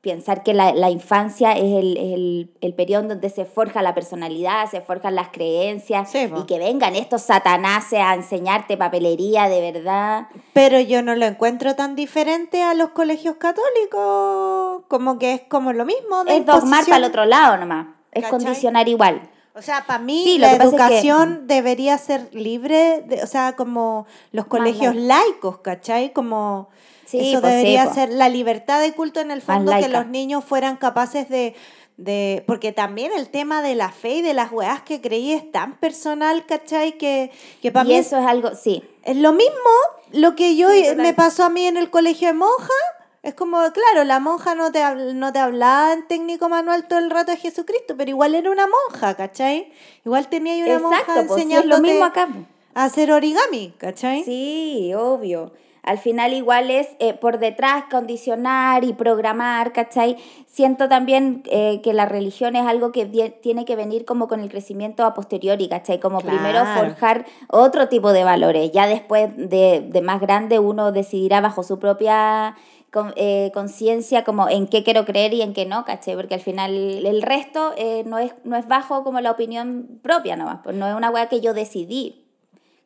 Speaker 1: pensar que la, la infancia es el, es el, el periodo donde se forja la personalidad, se forjan las creencias,
Speaker 2: Sí,
Speaker 1: y que vengan estos satanases a enseñarte papelería de verdad.
Speaker 2: Pero yo no lo encuentro tan diferente a los colegios católicos. Como que es como lo mismo. De
Speaker 1: Es dogmar para el otro lado nomás, es
Speaker 2: ¿Cachai?
Speaker 1: condicionar igual.
Speaker 2: O sea, para mí
Speaker 1: Sí,
Speaker 2: la
Speaker 1: pasa es que-
Speaker 2: educación debería ser libre, de, o sea, como los colegios laicos, ¿cachai? Como
Speaker 1: Sí,
Speaker 2: eso
Speaker 1: pues sí,
Speaker 2: debería
Speaker 1: pues.
Speaker 2: ser la libertad de culto en el fondo, que los niños fueran capaces de, de, porque también el tema de la fe y de las weas que creí es tan personal, ¿cachai? Que, que para mí
Speaker 1: eso es algo, sí.
Speaker 2: es lo mismo lo que yo
Speaker 1: Sí,
Speaker 2: me pasó a mí en el colegio de monja. Es como, claro, la monja no te, no te hablaba en técnico manual todo el rato de Jesucristo, pero igual era una monja, ¿cachai? Igual tenía ahí una monja
Speaker 1: Exacto, pues sí, lo
Speaker 2: enseñándote
Speaker 1: mismo acá. pues.
Speaker 2: a hacer origami, ¿cachai?
Speaker 1: Sí, obvio. Al final igual es eh, por detrás condicionar y programar, ¿cachai? Siento también eh, que la religión es algo que tiene que venir como con el crecimiento a posteriori, ¿cachai? Como primero
Speaker 2: Claro.
Speaker 1: forjar otro tipo de valores. Ya después de, de más grande uno decidirá bajo su propia con- eh, conciencia como en qué quiero creer y en qué no, ¿cachai? Porque al final el resto eh, no, es, no es bajo como la opinión propia nomás, pues no es una weá que yo decidí,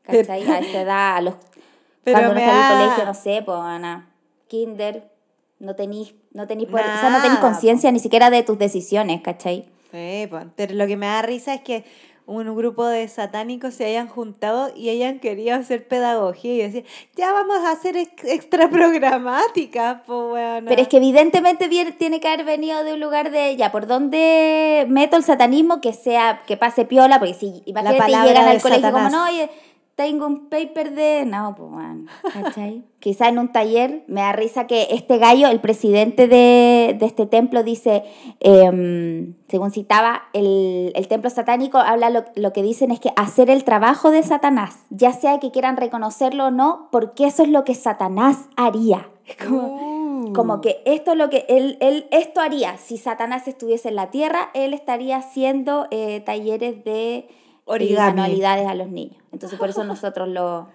Speaker 1: ¿cachai? A esa edad, a los cuando uno está en el colegio, no sé, pues, Ana, kinder, no tenís, no tenís, poder- o sea, no
Speaker 2: Nada,
Speaker 1: conciencia ni siquiera de tus decisiones, ¿cachai?
Speaker 2: Sí, pues, pero lo que me da risa es que un grupo de satánicos se hayan juntado y hayan querido hacer pedagogía y decir, ya vamos a hacer ex- extra programática, pues bueno.
Speaker 1: Pero es que evidentemente viene- tiene que haber venido de un lugar de ella, ¿por dónde meto el satanismo que sea, que pase piola? Porque si, imagínate, llegan al colegio como,
Speaker 2: Satanás.
Speaker 1: no, oye, tengo un paper de... No, pues, bueno, ¿cachai? Quizá en un taller me da risa que este gallo, el presidente de, de este templo, dice, em, según citaba, el, el templo satánico habla lo, lo que dicen es que hacer el trabajo de Satanás, ya sea que quieran reconocerlo o no, porque eso es lo que Satanás haría. Como,
Speaker 2: Uh.
Speaker 1: como que esto es lo que él, él esto haría si Satanás estuviese en la tierra él estaría haciendo eh, talleres de
Speaker 2: Origami.
Speaker 1: manualidades a los niños entonces por eso nosotros lo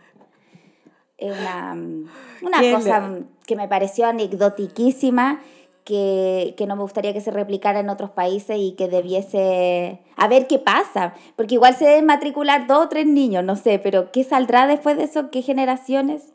Speaker 1: es una, una
Speaker 2: Qué
Speaker 1: cosa
Speaker 2: le-
Speaker 1: que me pareció anecdotiquísima que, que no me gustaría que se replicara en otros países y que debiese a ver qué pasa porque igual se deben matricular dos o tres niños no sé pero qué saldrá después de eso qué generaciones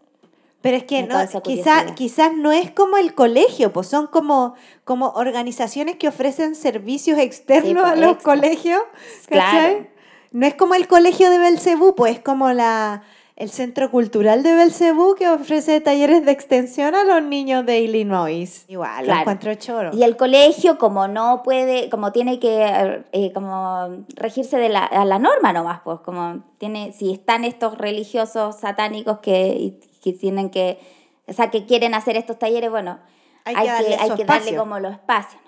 Speaker 2: Pero es que no, quizás quizás no es como el colegio, pues son como, como organizaciones que ofrecen servicios externos
Speaker 1: pues,
Speaker 2: a los
Speaker 1: extra.
Speaker 2: colegios.
Speaker 1: Claro.
Speaker 2: No es como el colegio de Belcebú, pues es como la, el centro cultural de Belcebú que ofrece talleres de extensión a los niños de Illinois. Igual,
Speaker 1: Claro.
Speaker 2: encuentro choro.
Speaker 1: Y el colegio, como no puede, como tiene que eh, como regirse de la, a la norma nomás, pues, como tiene, si están estos religiosos satánicos que, que tienen que, o sea, que quieren hacer estos talleres, bueno,
Speaker 2: Hay
Speaker 1: hay,
Speaker 2: que darle
Speaker 1: que, hay que darle como los espacios.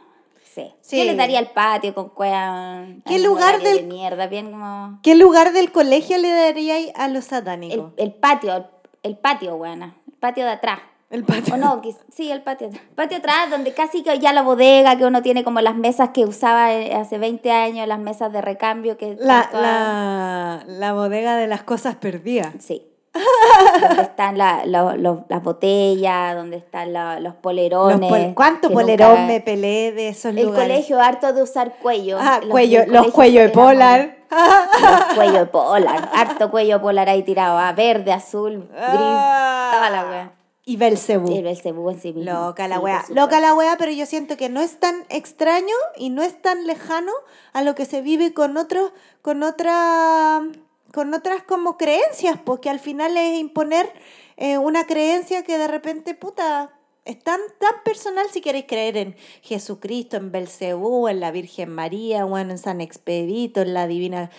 Speaker 1: ¿No? Sí. Yo les daría el patio con cueva.
Speaker 2: ¿Qué lugar del-
Speaker 1: de mierda, bien como.
Speaker 2: ¿Qué lugar del colegio le daría a los satánicos?
Speaker 1: el patio, el patio, buena. El patio de atrás.
Speaker 2: El, patio.
Speaker 1: O no, sí, el patio. El patio atrás, donde casi que ya la bodega, que uno tiene como las mesas que usaba eh, hace 20 años, las mesas de recambio que...
Speaker 2: La, la, la bodega de las cosas perdidas.
Speaker 1: Sí. Donde están la- las botellas, donde están los
Speaker 2: Los
Speaker 1: polerones.
Speaker 2: pol- ¿Cuánto polerón
Speaker 1: nunca-
Speaker 2: me peleé de esos
Speaker 1: El
Speaker 2: lugares?
Speaker 1: colegio harto de usar cuello.
Speaker 2: Ah,
Speaker 1: Los
Speaker 2: cuello, los cuellos de polar.
Speaker 1: Los cuello de polar. Harto cuello polar ahí tirado. ah, verde, azul, gris.
Speaker 2: Ah.
Speaker 1: Toda la wea.
Speaker 2: Y Belcebú.
Speaker 1: El Belcebú en sí mismo.
Speaker 2: Loca la wea. Loca la wea, pero yo siento que no es tan extraño y no es tan lejano a lo que se vive con otros, con otra, con otras como creencias, porque al final es imponer eh, una creencia que de repente, puta, es tan, tan personal si queréis creer en Jesucristo, en Belcebú, en la Virgen María, bueno, en San Expedito, en la Divina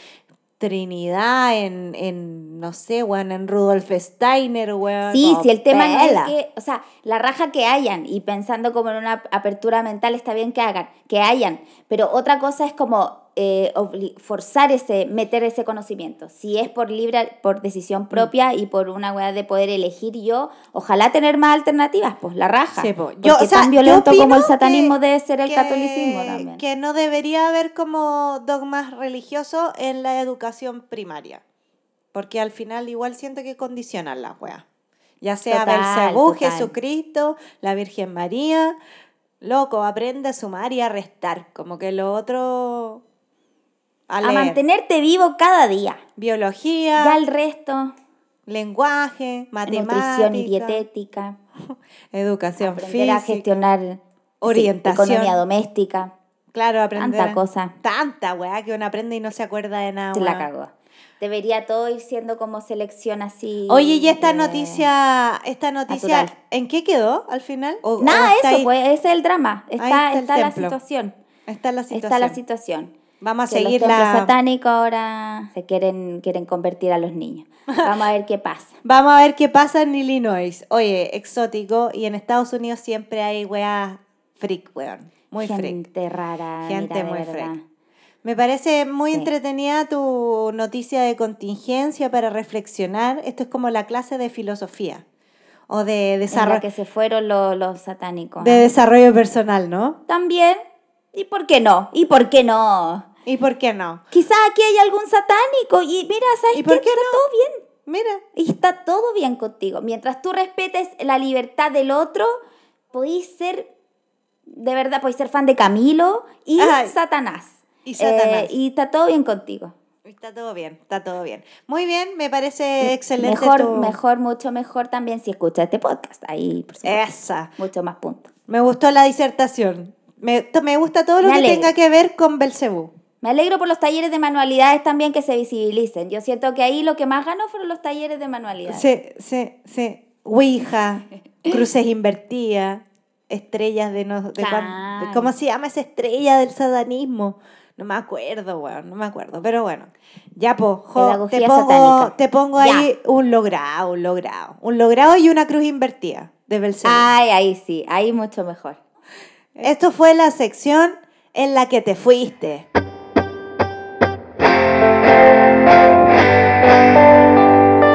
Speaker 2: Trinidad, en, en no sé, weón, en Rudolf Steiner, weón.
Speaker 1: Sí, si el tema no es que, o sea, la raja que hayan y pensando como en una apertura mental está bien que hagan, que hayan, pero otra cosa es como eh, forzar ese, meter ese conocimiento. Si es por libre, por decisión
Speaker 2: Mm.
Speaker 1: propia y por una weá de poder elegir yo, ojalá tener más alternativas, pues la raja.
Speaker 2: Sí, Yo, o sea,
Speaker 1: tan
Speaker 2: yo
Speaker 1: violento como el satanismo
Speaker 2: que-
Speaker 1: debe ser el
Speaker 2: que-
Speaker 1: catolicismo también.
Speaker 2: Que no debería haber como dogmas religiosos en la educación primaria. Porque al final igual siento que condicionan las weas. Ya sea Belcebú. Jesucristo, la Virgen María. Loco, aprende a sumar y a restar. Como que lo otro. A,
Speaker 1: a mantenerte vivo cada día.
Speaker 2: Biología,
Speaker 1: Ya el resto,
Speaker 2: lenguaje, matemática,
Speaker 1: nutrición y dietética,
Speaker 2: educación
Speaker 1: aprender a
Speaker 2: física.
Speaker 1: gestionar sí,
Speaker 2: orientación.
Speaker 1: economía doméstica.
Speaker 2: Claro, aprender.
Speaker 1: Tanta cosa.
Speaker 2: Tanta weá que uno aprende y no se acuerda de nada.
Speaker 1: Se la cagó. Debería todo ir siendo como selección así.
Speaker 2: Oye, ¿y esta noticia, esta noticia,
Speaker 1: natural.
Speaker 2: en qué quedó al final? ¿O- o
Speaker 1: Nada, eso,
Speaker 2: ahí?
Speaker 1: pues, ese es el drama. Está,
Speaker 2: está el
Speaker 1: la
Speaker 2: templo.
Speaker 1: situación.
Speaker 2: Está la situación.
Speaker 1: Está la situación.
Speaker 2: Vamos a
Speaker 1: Que
Speaker 2: seguir
Speaker 1: los
Speaker 2: la...
Speaker 1: satánicos ahora se quieren, quieren convertir a los niños. Vamos a ver qué pasa.
Speaker 2: Vamos a ver qué pasa en Illinois. Oye, exótico. Y en Estados Unidos siempre hay weá freak, weón. Muy freak.
Speaker 1: Gente rara.
Speaker 2: Gente
Speaker 1: mira,
Speaker 2: muy freak. Me parece muy
Speaker 1: Sí.
Speaker 2: entretenida tu noticia de contingencia para reflexionar. Esto es como la clase de filosofía o de
Speaker 1: En la
Speaker 2: desarrollo,
Speaker 1: que se fueron los, los satánicos.
Speaker 2: de
Speaker 1: ¿ah?
Speaker 2: desarrollo personal, ¿no?
Speaker 1: También. ¿Y por qué no? ¿Y por qué no?
Speaker 2: ¿Y por qué no?
Speaker 1: Quizás aquí hay algún satánico y mira, ¿sabes
Speaker 2: ¿Y por
Speaker 1: qué?
Speaker 2: qué
Speaker 1: Está
Speaker 2: no?
Speaker 1: todo bien.
Speaker 2: Mira,
Speaker 1: Y está todo bien contigo. Mientras tú respetes la libertad del otro, podéis ser, de verdad, podéis ser fan de Camilo y
Speaker 2: Ay.
Speaker 1: Satanás.
Speaker 2: Y Satanás.
Speaker 1: Eh, y está todo bien contigo.
Speaker 2: está todo bien, está todo bien. Muy bien, me parece excelente.
Speaker 1: Mejor,
Speaker 2: tu-
Speaker 1: mejor, mucho mejor también si escuchas este podcast. Ahí, por supuesto,
Speaker 2: Esa.
Speaker 1: mucho más punto.
Speaker 2: Me gustó la disertación. Me, me gusta todo lo
Speaker 1: Me
Speaker 2: que tenga que ver con Belcebú.
Speaker 1: Me alegro por los talleres de manualidades también que se visibilicen. Yo siento que ahí lo que más ganó fueron los talleres de manualidades.
Speaker 2: Sí, sí, sí. Ouija, cruces invertidas, estrellas de no... De
Speaker 1: Claro.
Speaker 2: ¿Cómo se llama esa estrella del satanismo? No me acuerdo, weón, no me acuerdo. Pero bueno, ya, po, jo, te pongo,
Speaker 1: satánica.
Speaker 2: te pongo
Speaker 1: Ya.
Speaker 2: ahí un logrado, un logrado. Un logrado y una cruz invertida de Belcebú.
Speaker 1: Ay, ahí sí, ahí mucho mejor.
Speaker 2: Esto fue la sección en la que te fuiste.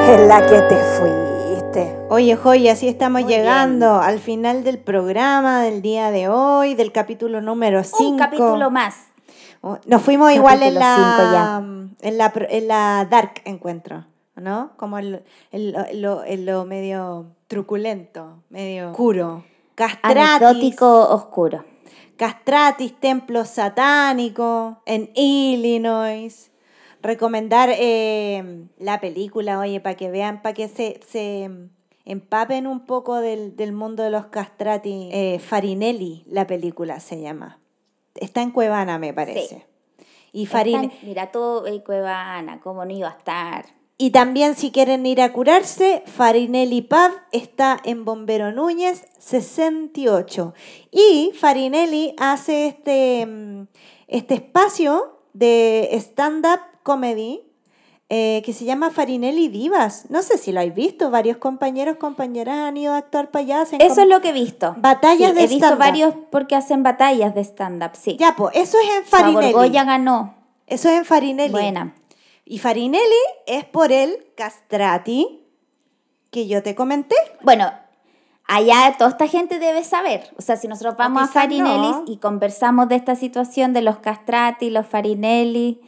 Speaker 2: En la que te fuiste. Oye, Joy, así estamos
Speaker 1: Muy
Speaker 2: llegando al final del programa del día de hoy, del capítulo número 5.
Speaker 1: Un capítulo más.
Speaker 2: Nos fuimos igual en la, en, la, en la Dark Encuentro, ¿no? Como el, el- el- lo, el- lo medio truculento, medio oscuro. Castratis.
Speaker 1: Anecdótico oscuro.
Speaker 2: Castratis, templo satánico en Illinois. Recomendar eh, la película, oye, para que vean, para que se, se empapen un poco del, del mundo de los castrati. Eh, Farinelli, la película se llama. Está en Cuevana, me parece. Y Farin
Speaker 1: Están- mira, todo eh, Cuevana, cómo no iba a estar.
Speaker 2: Y también si quieren ir a curarse, Farinelli Pub está en Bombero Núñez 68. Y Farinelli hace este, mm, este espacio de stand-up comedy eh, que se llama Farinelli Divas. No sé si lo habéis visto, varios compañeros, compañeras han ido a actuar para allá. hacen
Speaker 1: Eso es lo que he visto.
Speaker 2: Batallas
Speaker 1: Sí,
Speaker 2: de
Speaker 1: He visto
Speaker 2: stand-up.
Speaker 1: varios porque hacen batallas de stand-up, sí.
Speaker 2: Ya, pues, eso es en Farinelli.
Speaker 1: Borgoya ganó.
Speaker 2: Eso es en Farinelli.
Speaker 1: Buena.
Speaker 2: Y Farinelli es por el castrati que yo te comenté.
Speaker 1: Bueno, allá toda esta gente debe saber. O sea, si nosotros vamos a Farinelli
Speaker 2: no.
Speaker 1: y conversamos de esta situación de los castrati, los Farinelli,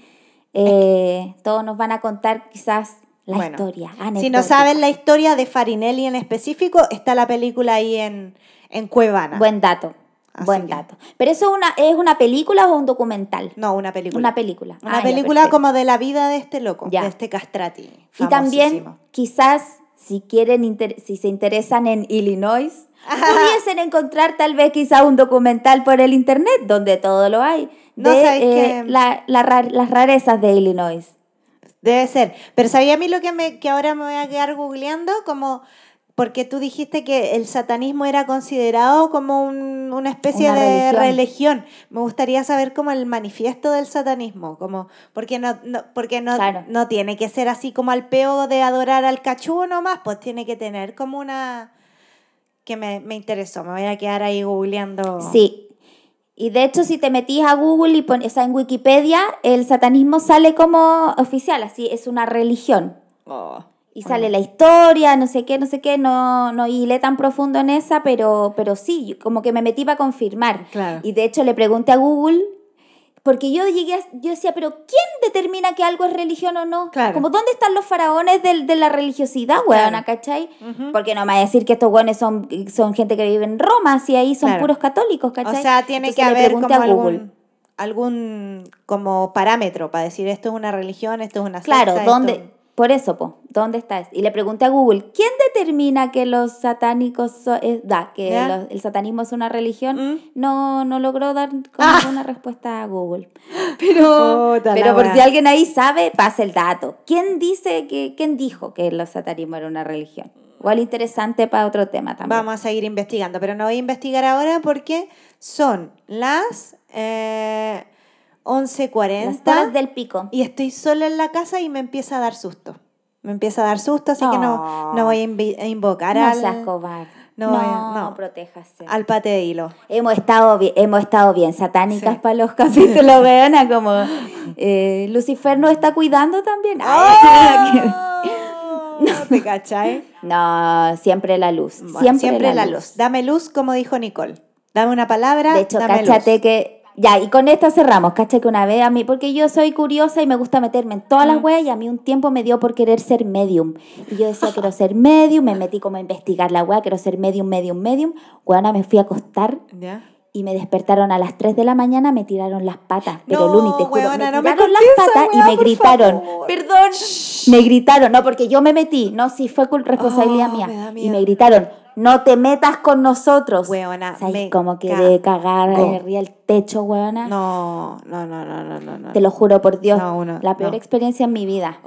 Speaker 1: eh, todos nos van a contar quizás la
Speaker 2: Bueno,
Speaker 1: historia.
Speaker 2: Si no saben la historia de Farinelli en específico, está la película ahí en, en Cuevana.
Speaker 1: Buen dato.
Speaker 2: Así
Speaker 1: buen
Speaker 2: que-
Speaker 1: dato. Pero eso es una, es una película o un documental?
Speaker 2: No, una película.
Speaker 1: Una película.
Speaker 2: Una
Speaker 1: Ah, ya,
Speaker 2: película
Speaker 1: perfecto.
Speaker 2: como de la vida de este loco,
Speaker 1: Ya.
Speaker 2: de este castrati.
Speaker 1: Y también, quizás, si quieren, inter- si se interesan en Illinois, pudiesen encontrar tal vez quizá un documental por el internet, donde todo lo hay,
Speaker 2: No,
Speaker 1: de
Speaker 2: ¿sabes
Speaker 1: eh, la- la las rarezas de Illinois.
Speaker 2: Debe ser. Pero ¿sabía a mí lo que, me, que ahora me voy a quedar googleando? Como, porque tú dijiste que el satanismo era considerado como un- una especie
Speaker 1: Una
Speaker 2: de
Speaker 1: religión.
Speaker 2: religión. Me gustaría saber como el manifiesto del satanismo, como, porque no, no, porque no,
Speaker 1: Claro.
Speaker 2: no tiene que ser así como al peo de adorar al cachú nomás, pues tiene que tener como una que me, me interesó. Me voy a quedar ahí googleando.
Speaker 1: Sí. Y de hecho, si te metís a Google y pones, o sea, en Wikipedia, el satanismo sale como oficial, así es una religión.
Speaker 2: Oh.
Speaker 1: Y sale la historia, no sé qué, no sé qué, no, no hilé tan profundo en esa, pero, pero sí, como que me metí para confirmar.
Speaker 2: Claro.
Speaker 1: Y de hecho le pregunté a Google, porque yo llegué, a- yo decía, pero ¿quién determina que algo es religión o no?
Speaker 2: Claro.
Speaker 1: Como, ¿dónde están los faraones del- de, la religiosidad, weona,
Speaker 2: Claro.
Speaker 1: cachai? Porque no me va a decir que estos weones son, son gente que vive en Roma, si ahí son
Speaker 2: Claro.
Speaker 1: puros católicos,
Speaker 2: O
Speaker 1: ¿cachai?
Speaker 2: sea, tiene
Speaker 1: Entonces
Speaker 2: que haber como
Speaker 1: a Google.
Speaker 2: algún, algún como parámetro para decir esto es una religión, esto es una
Speaker 1: Claro,
Speaker 2: secta,
Speaker 1: ¿dónde?
Speaker 2: esto-
Speaker 1: Por eso, po, ¿dónde está? Y le pregunté a Google, ¿quién determina que los satánicos, so- eh, da, que el satanismo es una religión?
Speaker 2: ¿Mm?
Speaker 1: No, no logró dar como
Speaker 2: Ah.
Speaker 1: ninguna respuesta a Google. Pero, pero por si alguien ahí sabe, pasa el dato. ¿Quién dice que, quién dijo que el satanismo era una religión? Igual interesante para otro tema también.
Speaker 2: Vamos a seguir investigando, pero no voy a investigar ahora porque son las eh,
Speaker 1: Las
Speaker 2: 11.40
Speaker 1: horas del pico.
Speaker 2: y estoy sola en la casa y me empieza a dar susto. Me empieza a dar susto, así que no,
Speaker 1: Oh.
Speaker 2: no voy a, invi- a invocar
Speaker 1: No
Speaker 2: al,
Speaker 1: seas cobarde.
Speaker 2: no
Speaker 1: No,
Speaker 2: no.
Speaker 1: protéjase.
Speaker 2: al pate de hilo.
Speaker 1: Hemos estado bien, hemos estado bien satánicas
Speaker 2: Sí.
Speaker 1: para los capítulos, weona, como eh, Lucifer nos está cuidando también.
Speaker 2: ¡Oh! ¿Te cachai?
Speaker 1: no, siempre la luz.
Speaker 2: Bueno,
Speaker 1: siempre,
Speaker 2: siempre, la, luz. Dame luz, como dijo Nicole. Dame una palabra.
Speaker 1: De hecho,
Speaker 2: dame
Speaker 1: cáchate
Speaker 2: luz.
Speaker 1: que. Ya, y con esto cerramos. Cacha que una vez a mí, porque yo soy curiosa y me gusta meterme en todas
Speaker 2: Mm.
Speaker 1: las weas, y a mí un tiempo me dio por querer ser medium. Y yo decía, quiero ser medium, me metí como a investigar la wea, quiero ser medium, medium, medium. Weona, me fui a acostar
Speaker 2: ¿Ya?
Speaker 1: Y me despertaron a las 3 de la mañana, me tiraron las patas. Pero
Speaker 2: No,
Speaker 1: Luni, te juro,
Speaker 2: weona,
Speaker 1: me
Speaker 2: no me
Speaker 1: tiraron las patas y me gritaron.
Speaker 2: favor.
Speaker 1: Perdón. Me gritaron, no, porque yo me metí. No, sí, fue responsabilidad
Speaker 2: Oh,
Speaker 1: mía.
Speaker 2: me
Speaker 1: y me gritaron, no te metas con nosotros.
Speaker 2: Weona, me
Speaker 1: como que de cagar arriba el techo, weona.
Speaker 2: No, no, no, no, no, no. no.
Speaker 1: Te lo juro por Dios.
Speaker 2: No, uno-
Speaker 1: la peor
Speaker 2: no.
Speaker 1: experiencia en mi vida.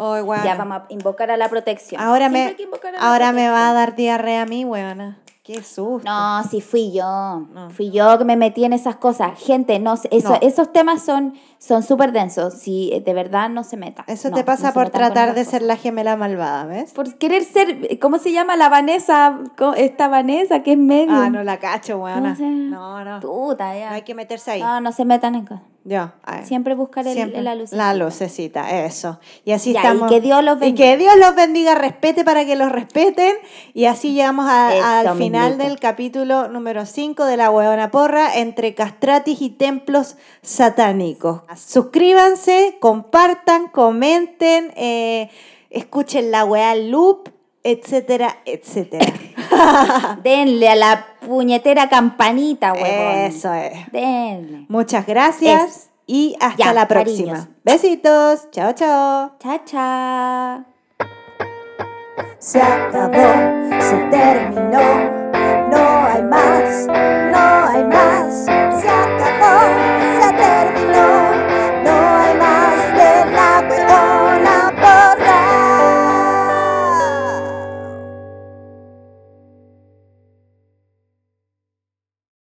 Speaker 1: Ya vamos a invocar a la protección.
Speaker 2: Ahora
Speaker 1: Siempre
Speaker 2: me, ahora me va a dar diarrea a mí, weona. Qué susto.
Speaker 1: No, sí fui yo. Fui yo que me metí en esas cosas. Gente, no, eso,
Speaker 2: No.
Speaker 1: esos temas son son súper densos. Si eh, de verdad no se meta.
Speaker 2: Eso
Speaker 1: No,
Speaker 2: te pasa por
Speaker 1: metan
Speaker 2: tratar de ser la gemela malvada, ¿ves?
Speaker 1: Por querer ser, ¿cómo se llama la Vanessa? Esta Vanessa que es medio.
Speaker 2: Ah, no la cacho, weona. No, no.
Speaker 1: Puta, ya.
Speaker 2: No hay que meterse ahí.
Speaker 1: No, no se metan en cosas.
Speaker 2: Yo.
Speaker 1: Siempre buscar el,
Speaker 2: Siempre.
Speaker 1: la luz.
Speaker 2: La lucecita, eso. Y así
Speaker 1: Ya, y
Speaker 2: estamos.
Speaker 1: que Dios los
Speaker 2: Y
Speaker 1: bendiga.
Speaker 2: que Dios los bendiga, respete para que los respeten. Y así llegamos a-
Speaker 1: Eso
Speaker 2: al final del capítulo número 5 de la huevona porra entre castratis y templos satánicos. Suscríbanse, compartan, comenten, eh, escuchen la wea loop, etcétera, etcétera.
Speaker 1: Denle a la puñetera campanita, huevón.
Speaker 2: Eso es.
Speaker 1: Denle.
Speaker 2: Muchas gracias y hasta la próxima. Besitos. Chao, chao.
Speaker 1: Chao, chao.
Speaker 2: Se acabó, se terminó, no hay más.